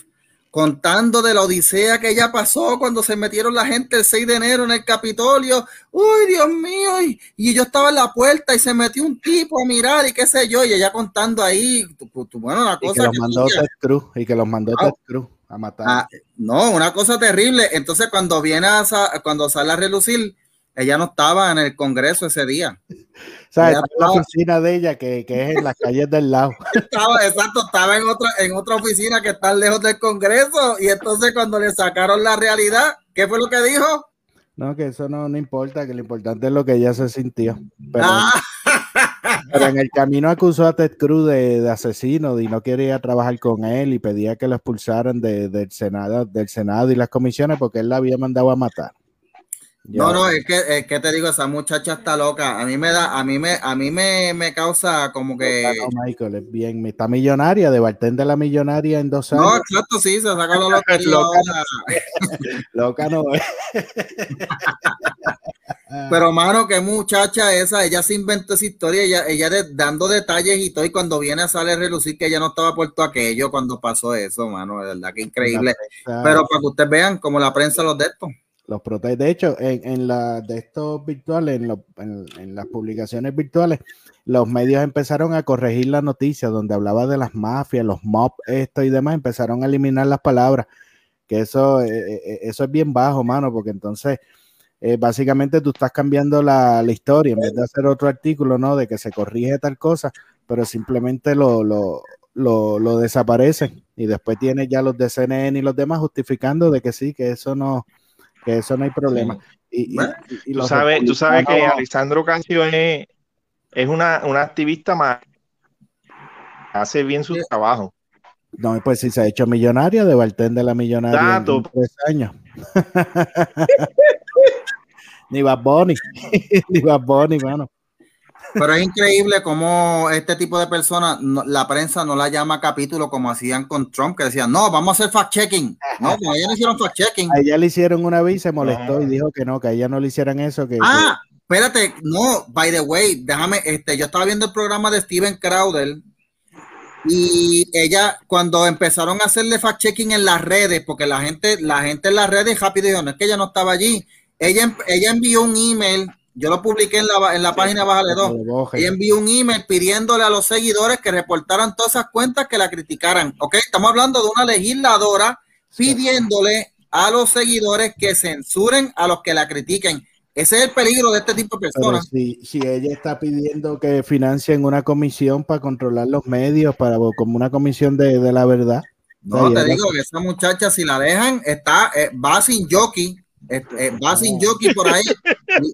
contando de la odisea que ella pasó cuando se metieron la gente el 6 de enero en el Capitolio. Uy, Dios mío, y, y yo estaba en la puerta y se metió un tipo a mirar y qué sé yo, y ella contando ahí, tu- tu- bueno, una Y cosa que los que mandó Ted Cruz. Y que los mandó Ah. Ted Cruz a matar. Ah, no, una cosa terrible. Entonces, cuando viene a cuando sale a relucir, ella no estaba en el Congreso ese día. o sea, está en la estaba- oficina de ella, que, que es en las calles del lado. Estaba, exacto, estaba en otra, en otra oficina que está lejos del Congreso. Y entonces, cuando le sacaron la realidad, ¿qué fue lo que dijo? No, que eso no, no importa, que lo importante es lo que ella se sintió. Pero, Ah, pero en el camino acusó a Ted Cruz de, de asesino y no quería trabajar con él y pedía que lo expulsaran de- del, Senado, del Senado y las comisiones porque él la había mandado a matar. No, no, es que, es que te digo, esa muchacha está loca. A mí me da, a mí me, a mí me, me causa como que. No, Michael, es bien, está millonaria, de bartender la millonaria en dos No, años. exacto, sí, se saca lotería Loca. ahora. Loca no es. Pero, mano, qué muchacha esa, ella se inventó esa historia, ella, ella de- dando detalles y todo, y cuando viene a salir a relucir que ella no estaba todo aquello cuando pasó eso, mano, de verdad que increíble. Pero para que ustedes vean como la prensa los de esto. Los protege. De hecho, en, en la de estos virtuales, en, lo- en- en las publicaciones virtuales, los medios empezaron a corregir la noticia donde hablaba de las mafias, los mob, esto y demás, empezaron a eliminar las palabras. Que eso, eh, eh, eso es bien bajo, mano, porque entonces eh, básicamente tú estás cambiando la, la historia en vez de hacer otro artículo, ¿no? De que se corrige tal cosa, pero simplemente lo, lo, lo, lo desaparecen y después tienes ya los de CNN y los demás justificando de que sí, que eso no, que eso no hay problema. Y, y- Bueno, y- y Tú sabes, tú sabes que Alessandro Casio es, es una, una activista más. Hace bien su trabajo. No, pues si se ha hecho millonaria, de bartender la millonaria Dato. en tres años. ni Bad Bunny, ni Bad Bunny, mano. Pero es increíble cómo este tipo de personas, no- la prensa no la llama capítulo como hacían con Trump, que decían, no, vamos a hacer fact-checking. No, como ellos no hicieron fact-checking. A ella le hicieron una vez y se molestó Ajá. y dijo que no, que a ella no le hicieran eso, que, Ah, espérate, no, by the way, déjame, este, yo estaba viendo el programa de Steven Crowder y ella, cuando empezaron a hacerle fact-checking en las redes, porque la gente, la gente en las redes rápido dijo, no es que ella no estaba allí, ella, ella envió un email, yo lo publiqué en la, en la página 2, lo boje. ella envió un email pidiéndole a los seguidores que reportaran todas esas cuentas que la criticaran, ok, estamos hablando de una legisladora pidiéndole a los seguidores que censuren a los que la critiquen. Ese es el peligro de este tipo de Pero personas. si, si ella está pidiendo que financien una comisión para controlar los medios, para como una comisión de, de la verdad. No, te digo que esa muchacha, si la dejan, está, eh, va sin jockey, eh, eh, va sin jockey por ahí.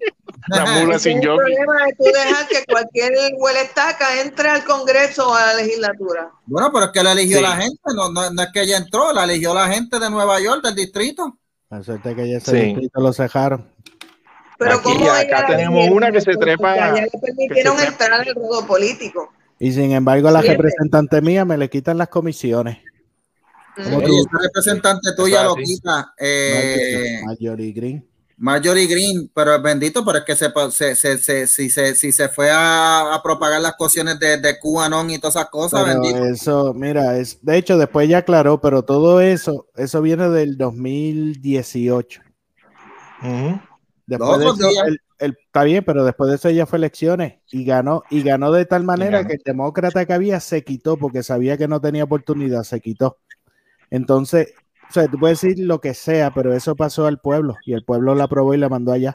La mula Ese sin es el jockey. problema de tú dejar que cualquier huele estaca entre al Congreso o a la legislatura. Bueno, pero es que la eligió Sí. la gente, no, no, no es que ella entró, la eligió la gente de Nueva York, del distrito. La suerte que ella se Sí. distrito lo cejaron. Pero Aquí, como acá tenemos una que se trepa- Ya le permitieron entrar al ruedo político. Y sin embargo, la Sí, representante mía me le quitan las comisiones. ¿Cómo Mm. Oye, esa representante tuya lo quita, eh, Marjorie Green. Marjorie Green, pero bendito, pero es que se, se, se, se- si, se, si se fue a, a propagar las cuestiones de, de QAnon y todas esas cosas, Pero bendito. eso, mira, es, de hecho, después ya aclaró, pero todo eso, eso viene del 2018. Ujú. Después de eso, el- el- está bien, pero después de eso ella fue a elecciones y ganó, y ganó de tal manera que el demócrata que había se quitó porque sabía que no tenía oportunidad, se quitó. Entonces, o sea, tú puedes decir lo que sea, pero eso pasó al pueblo y el pueblo la aprobó y la mandó allá.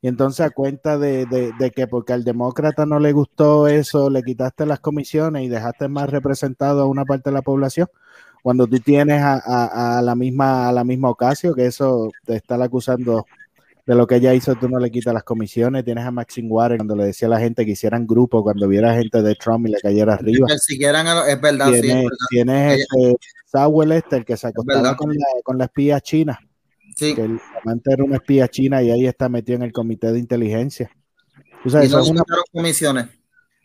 Y entonces a cuenta de, de- que porque al demócrata no le gustó eso, le quitaste las comisiones y dejaste más representado a una parte de la población, cuando tú tienes a, la misma a la misma ocasión, que eso te está acusando de lo que ella hizo, tú no le quitas las comisiones, tienes a Maxine Warren cuando le decía a la gente que hicieran grupo, cuando viera gente de Trump y le cayera arriba. Que siguieran a lo- es verdad, sí, es Tienes, verdad. tienes este, Samuel este, el que se acostaba con la, con la espía china, Sí. que el amante era una espía china y ahí está metido en el comité de inteligencia. O sea, Y eso no es una, comisiones.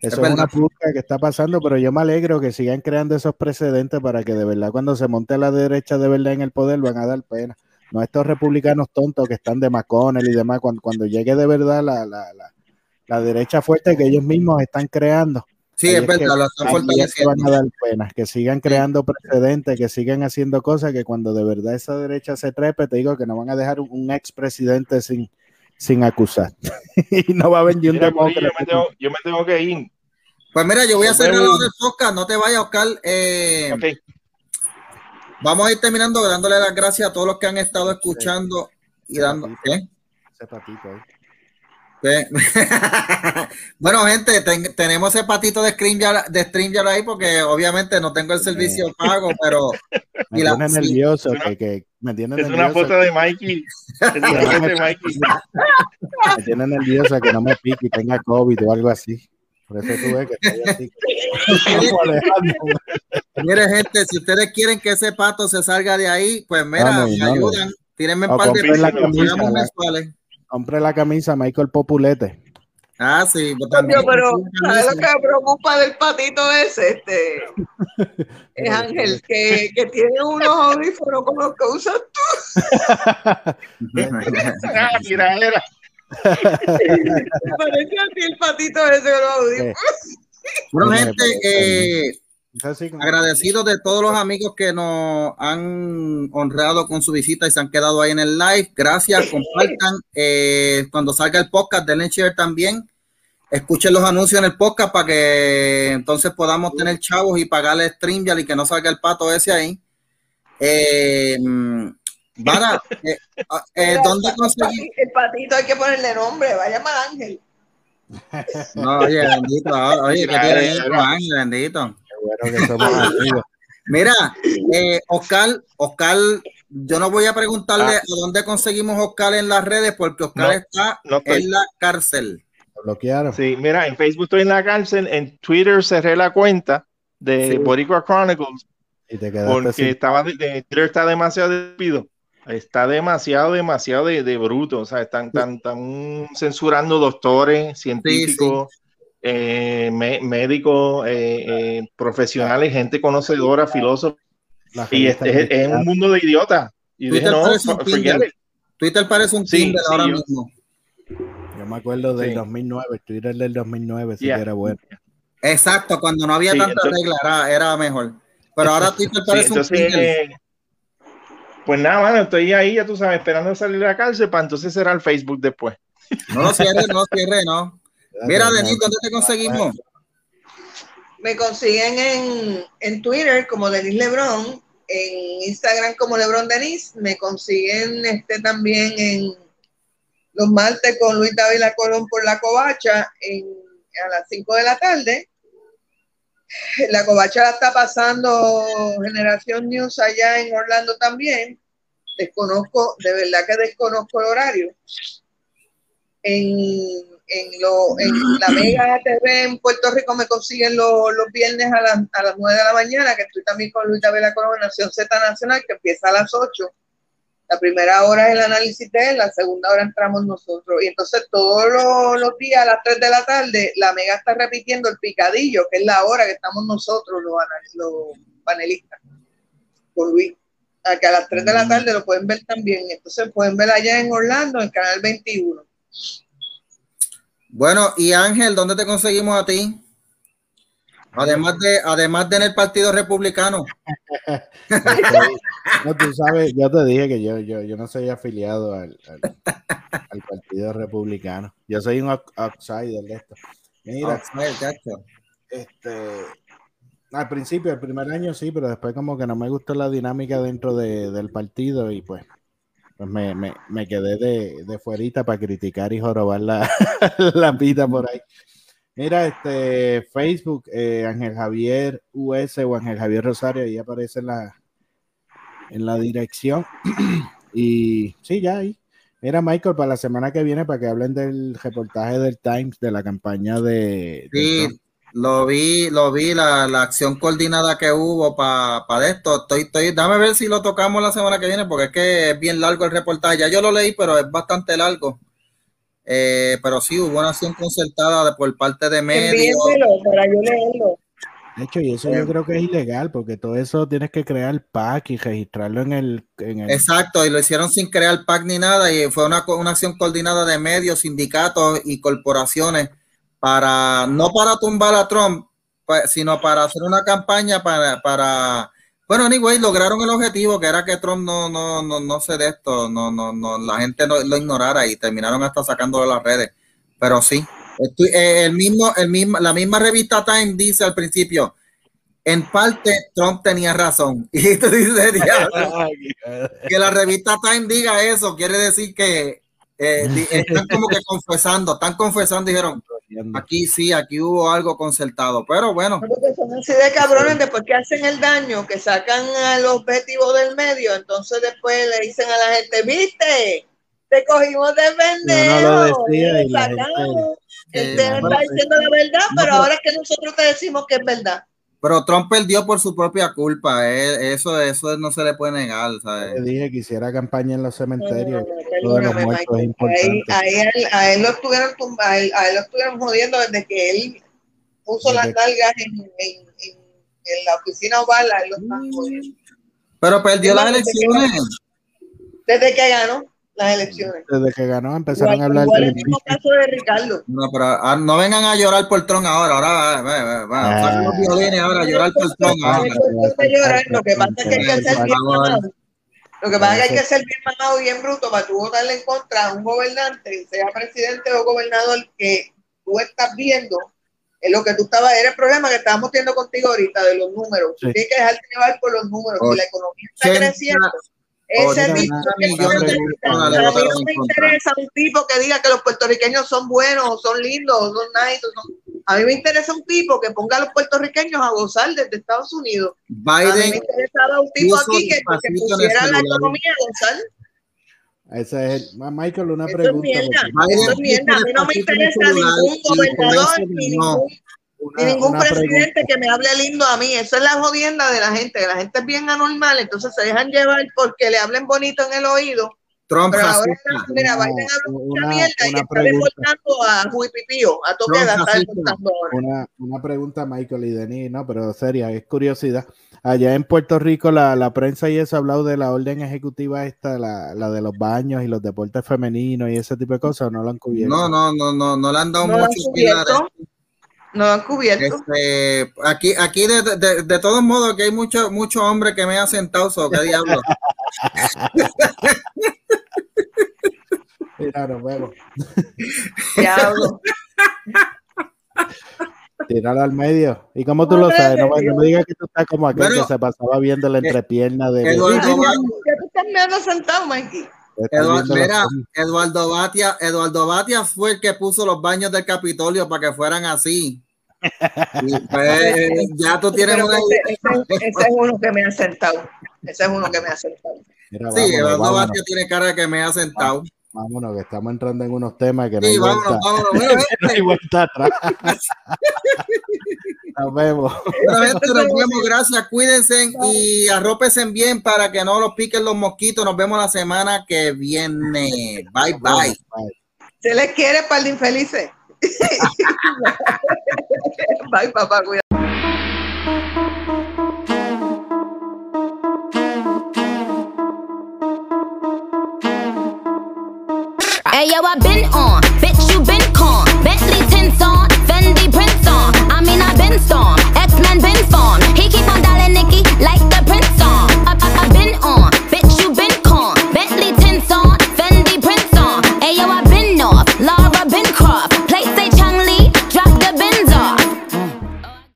eso es es una purga que está pasando, pero yo me alegro que sigan creando esos precedentes para que de verdad cuando se monte la derecha de verdad en el poder van a dar pena. No estos republicanos tontos que están de McConnell y demás, cuando, cuando llegue de verdad la, la, la, la derecha fuerte que ellos mismos están creando. Sí, es verdad, lo están fortaleciendo. Van a dar pena, que sigan creando precedentes, que sigan haciendo cosas que cuando de verdad esa derecha se trepe, te digo que no van a dejar un, un expresidente sin, sin acusar. y no va a venir un demócrata. yo, me tengo, yo me tengo que ir. Pues mira, yo voy a lo del podcast, no te vayas, Oscar. Eh, Ok. Vamos a ir terminando dándole las gracias a todos los que han estado escuchando y dando. ¿qué? Ese patito ahí. ¿Qué? bueno, gente, ten- tenemos ese patito de StreamYard, de StreamYard ahí porque obviamente no tengo el servicio pago, pero Me la- tiene nervioso, Es una- que, que me tiene Es una nervioso. foto de Mikey. Es una foto de Mikey. Me tiene nerviosa que no me pique y tenga COVID o algo así. Por eso tú ves que estoy así. Mire, gente, si ustedes quieren que ese pato se salga de ahí, pues mira, Vamos, me vamos. ayudan, tírenme un O par de la camisa, la- mensuales. Compré la camisa Michael Populete. Ah, sí, también. Pero ¿sabes lo que me preocupa del patito ese? Este, es Ángel, que, que tiene unos audífonos como los que usas tú. Ah, mira, era. Parece a ti el patito ese con los audífonos. Bueno, gente, pues, eh, agradecidos de todos los amigos que nos han honrado con su visita y se han quedado ahí en el live. Gracias, compartan. Eh, cuando salga el podcast, denle share también. Escuchen los anuncios en el podcast para que entonces podamos tener chavos y pagarle StreamYard y que no salga el pato ese ahí. Eh, Vara, eh, ah, eh, ¿dónde El conseguí? El patito hay que ponerle nombre, va a llamar Ángel. No, oye, bendito, ah, oye, que tiene Ángel, bendito. Qué bueno que somos amigos. Mira, eh, Oscar, Oscar, yo no voy a preguntarle Ah. a dónde conseguimos Oscar en las redes porque Oscar No, está no en la cárcel. Lo bloquearon. Sí, mira, en Facebook estoy en la cárcel, en Twitter cerré la cuenta de Sí. Boricua Chronicles Y te quedaste porque sin- estaba de, de- Twitter está demasiado despido. Está demasiado, demasiado de, de bruto. O sea, están, están, están censurando doctores, científicos, eh, me- médicos, eh, eh, profesionales, gente conocedora, filósofos. Y este es, es un mundo de idiotas. Y dije, Twitter no, parece un Kindle. it. Twitter parece un Sí, Kindle ahora yo- mismo. Yo me acuerdo del Sí. 2009, el Twitter del 2009, sí Yeah. que era bueno. Exacto, cuando no había Sí, tanta entonces- regla era, era mejor. Pero ahora Twitter Sí, parece un Kindle. Pues nada, mano, estoy ahí, ya tú sabes, esperando salir de la cárcel para entonces será el Facebook después. No lo cierre, no lo cierre, no. Mira, Denis, ¿dónde te conseguimos? Me consiguen en, en Twitter como Denis Lebron, en Instagram como Lebron Denis, me consiguen este también en los martes con Luis Dávila Colón por la covacha en, a las 5 de la tarde. La covacha la está pasando Generación News allá en Orlando también. Desconozco, de verdad que desconozco el horario. En, en, lo, en la Mega TV en Puerto Rico me consiguen lo- los viernes a, las- a las 9 de la mañana, que estoy también con Luis Vela Colón, Nación Z Nacional, que empieza a las 8. La primera hora es el análisis de él, la segunda hora entramos nosotros. Y entonces todos los, los días a las 3 de la tarde, la Mega está repitiendo el picadillo, que es la hora que estamos nosotros, los, los panelistas, con Luis. A que a las 3 de la tarde lo pueden ver también. Entonces pueden ver allá en Orlando, en Canal 21. Bueno, y Ángel, ¿dónde te conseguimos a ti? Además de, además de en el Partido Republicano. No, tú sabes, yo te dije que yo, yo, yo no soy afiliado al, al, al Partido Republicano. Yo soy un out- outsider de esto. Mira, este, al principio, el primer año sí, pero después como que no me gustó la dinámica dentro de- del partido y pues, pues me, me, me quedé de, de fuerita para criticar y jorobar la, la vida por ahí. Mira, este Facebook, eh, Ángel Javier US o Ángel Javier Rosario, ahí aparece en la, en la dirección. y sí, ya ahí. Mira, Michael, para la semana que viene, para que hablen del reportaje del Times de la campaña de, Sí, lo vi, lo vi, la, la acción coordinada que hubo para esto. Estoy, estoy, dame ver si lo tocamos la semana que viene, porque es que es bien largo el reportaje. Ya yo lo leí, pero es bastante largo. Eh, pero sí, hubo una acción concertada de- por parte de medios. Para yo leerlo. De hecho, y eso yo creo que es ilegal, porque todo eso tienes que crear PAC y registrarlo en el, en el... Exacto, y lo hicieron sin crear PAC ni nada, y fue una, una acción coordinada de medios, sindicatos y corporaciones para, no para tumbar a Trump, pues, sino para hacer una campaña para, para bueno, anyway, lograron el objetivo que era que Trump no, no, no, no se de esto, no, no, no, la gente no lo ignorara y terminaron hasta sacándolo de las redes. Pero sí, estoy, eh, el mismo, el mismo, la misma revista Time dice al principio, en parte Trump tenía razón. Y tú dices, que la revista Time diga eso, quiere decir que eh, están como que confesando, están confesando, dijeron, Aquí sí, aquí hubo algo concertado, pero bueno. Porque son así de cabrones después que hacen el daño, que sacan al objetivo del medio, entonces después le dicen a la gente, viste, te cogimos de pendejo, no lo decía y la sacamos. Él está diciendo la verdad, pero ahora es que nosotros te decimos que es verdad. Pero Trump perdió por su propia culpa, eh, eso, eso no se le puede negar. ¿sabes? Le dije que hiciera campaña en los cementerios. No, no, no, ahí, ahí, a, él lo estuvieron a él, a él lo estuvieron jodiendo desde que él puso desde las nalgas en, en, en, en, la oficina oval, a él lo están jodiendo. Pero perdió las elecciones. Desde que ganó las elecciones. Desde que ganó empezaron igual, a hablar igual el mismo caso de Ricardo. No, pero ah, no vengan a llorar por Trump ahora, ahora va, va, va, va. Ah. Saquen los violines ahora a llorar por No ahora. lo que pasa es que hay que ser bien mamado. Lo que pasa es que hay que ser bien mamado y bien bruto para tú votarle en contra a un gobernante, sea presidente o gobernador, que tú estás viendo es lo que tú estabas, era el problema que estábamos teniendo contigo ahorita de los números. Sí. Tienes que dejarte llevar por los números. Si la economía está creciendo, ese ochenta tipo no me interesa un tipo que diga que los puertorriqueños son buenos, son lindos, son nice. son- A mí me interesa un tipo que ponga a los puertorriqueños a gozar desde Estados Unidos. A mí me Biden interesaba un tipo aquí que, pusiera la economía a gozar. Ese es el, Michael, una Eso es pregunta. mierda. porque- Eso es mierda. A mí no me interesa ningún gobernador ni no. Ni ningún una presidente pregunta. que me hable lindo a mí. Esa es la jodienda de la gente. que La gente es bien anormal, entonces se dejan llevar porque le hablen bonito en el oído. Trump Pero ahora, mira, Una- Biden habla mucha una- mierda y está pregunta. deportando a Juipipío, a toque. Una, una pregunta, Michael y Denis, no, pero seria, es curiosidad. Allá en Puerto Rico, la, la prensa y eso ha hablado de la orden ejecutiva esta, la, la de los baños y los deportes femeninos y ese tipo de cosas, ¿o no lo han cubierto? No, no, no, no, no le han dado No lo No han cubierto. Este, aquí, aquí de, de, de todos modos que hay muchos muchos hombres que me han sentado, so, ¿qué diablo? Mira, nos vemos. Diablo. Tíralo al medio. ¿Y cómo tú lo sabes? No, me- no me digas que tú estás como aquel Bueno, que se pasaba viendo la entrepierna de... Eduardo- ¿Qué tú estás mirando sentado, Mikey? Eduardo, mira, Eduardo Batia, Eduardo Batia fue el que puso los baños del Capitolio para que fueran así. Pues, ya tú tienes una ese, ese- ese es uno que me ha sentado. Ese es uno que me ha sentado. Mira, Sí, Eduardo Batia tiene cara que me ha sentado. vámonos, que estamos entrando en unos temas que no Sí, hay vámonos, vuelta, vámonos. Bueno, no hay gente, vuelta atrás. Nos vemos. nos vemos. Gracias, cuídense y arrópense bien para que no los piquen los mosquitos. Nos vemos la semana que viene. Bye, bye. Se les quiere par de infelices. Bye, papá. Hey yo, I been on, bitch, you been con. Bentley tints on, Fendi prints on. I mean, I been storm, X Men been form. He keep on dialing Nikki like.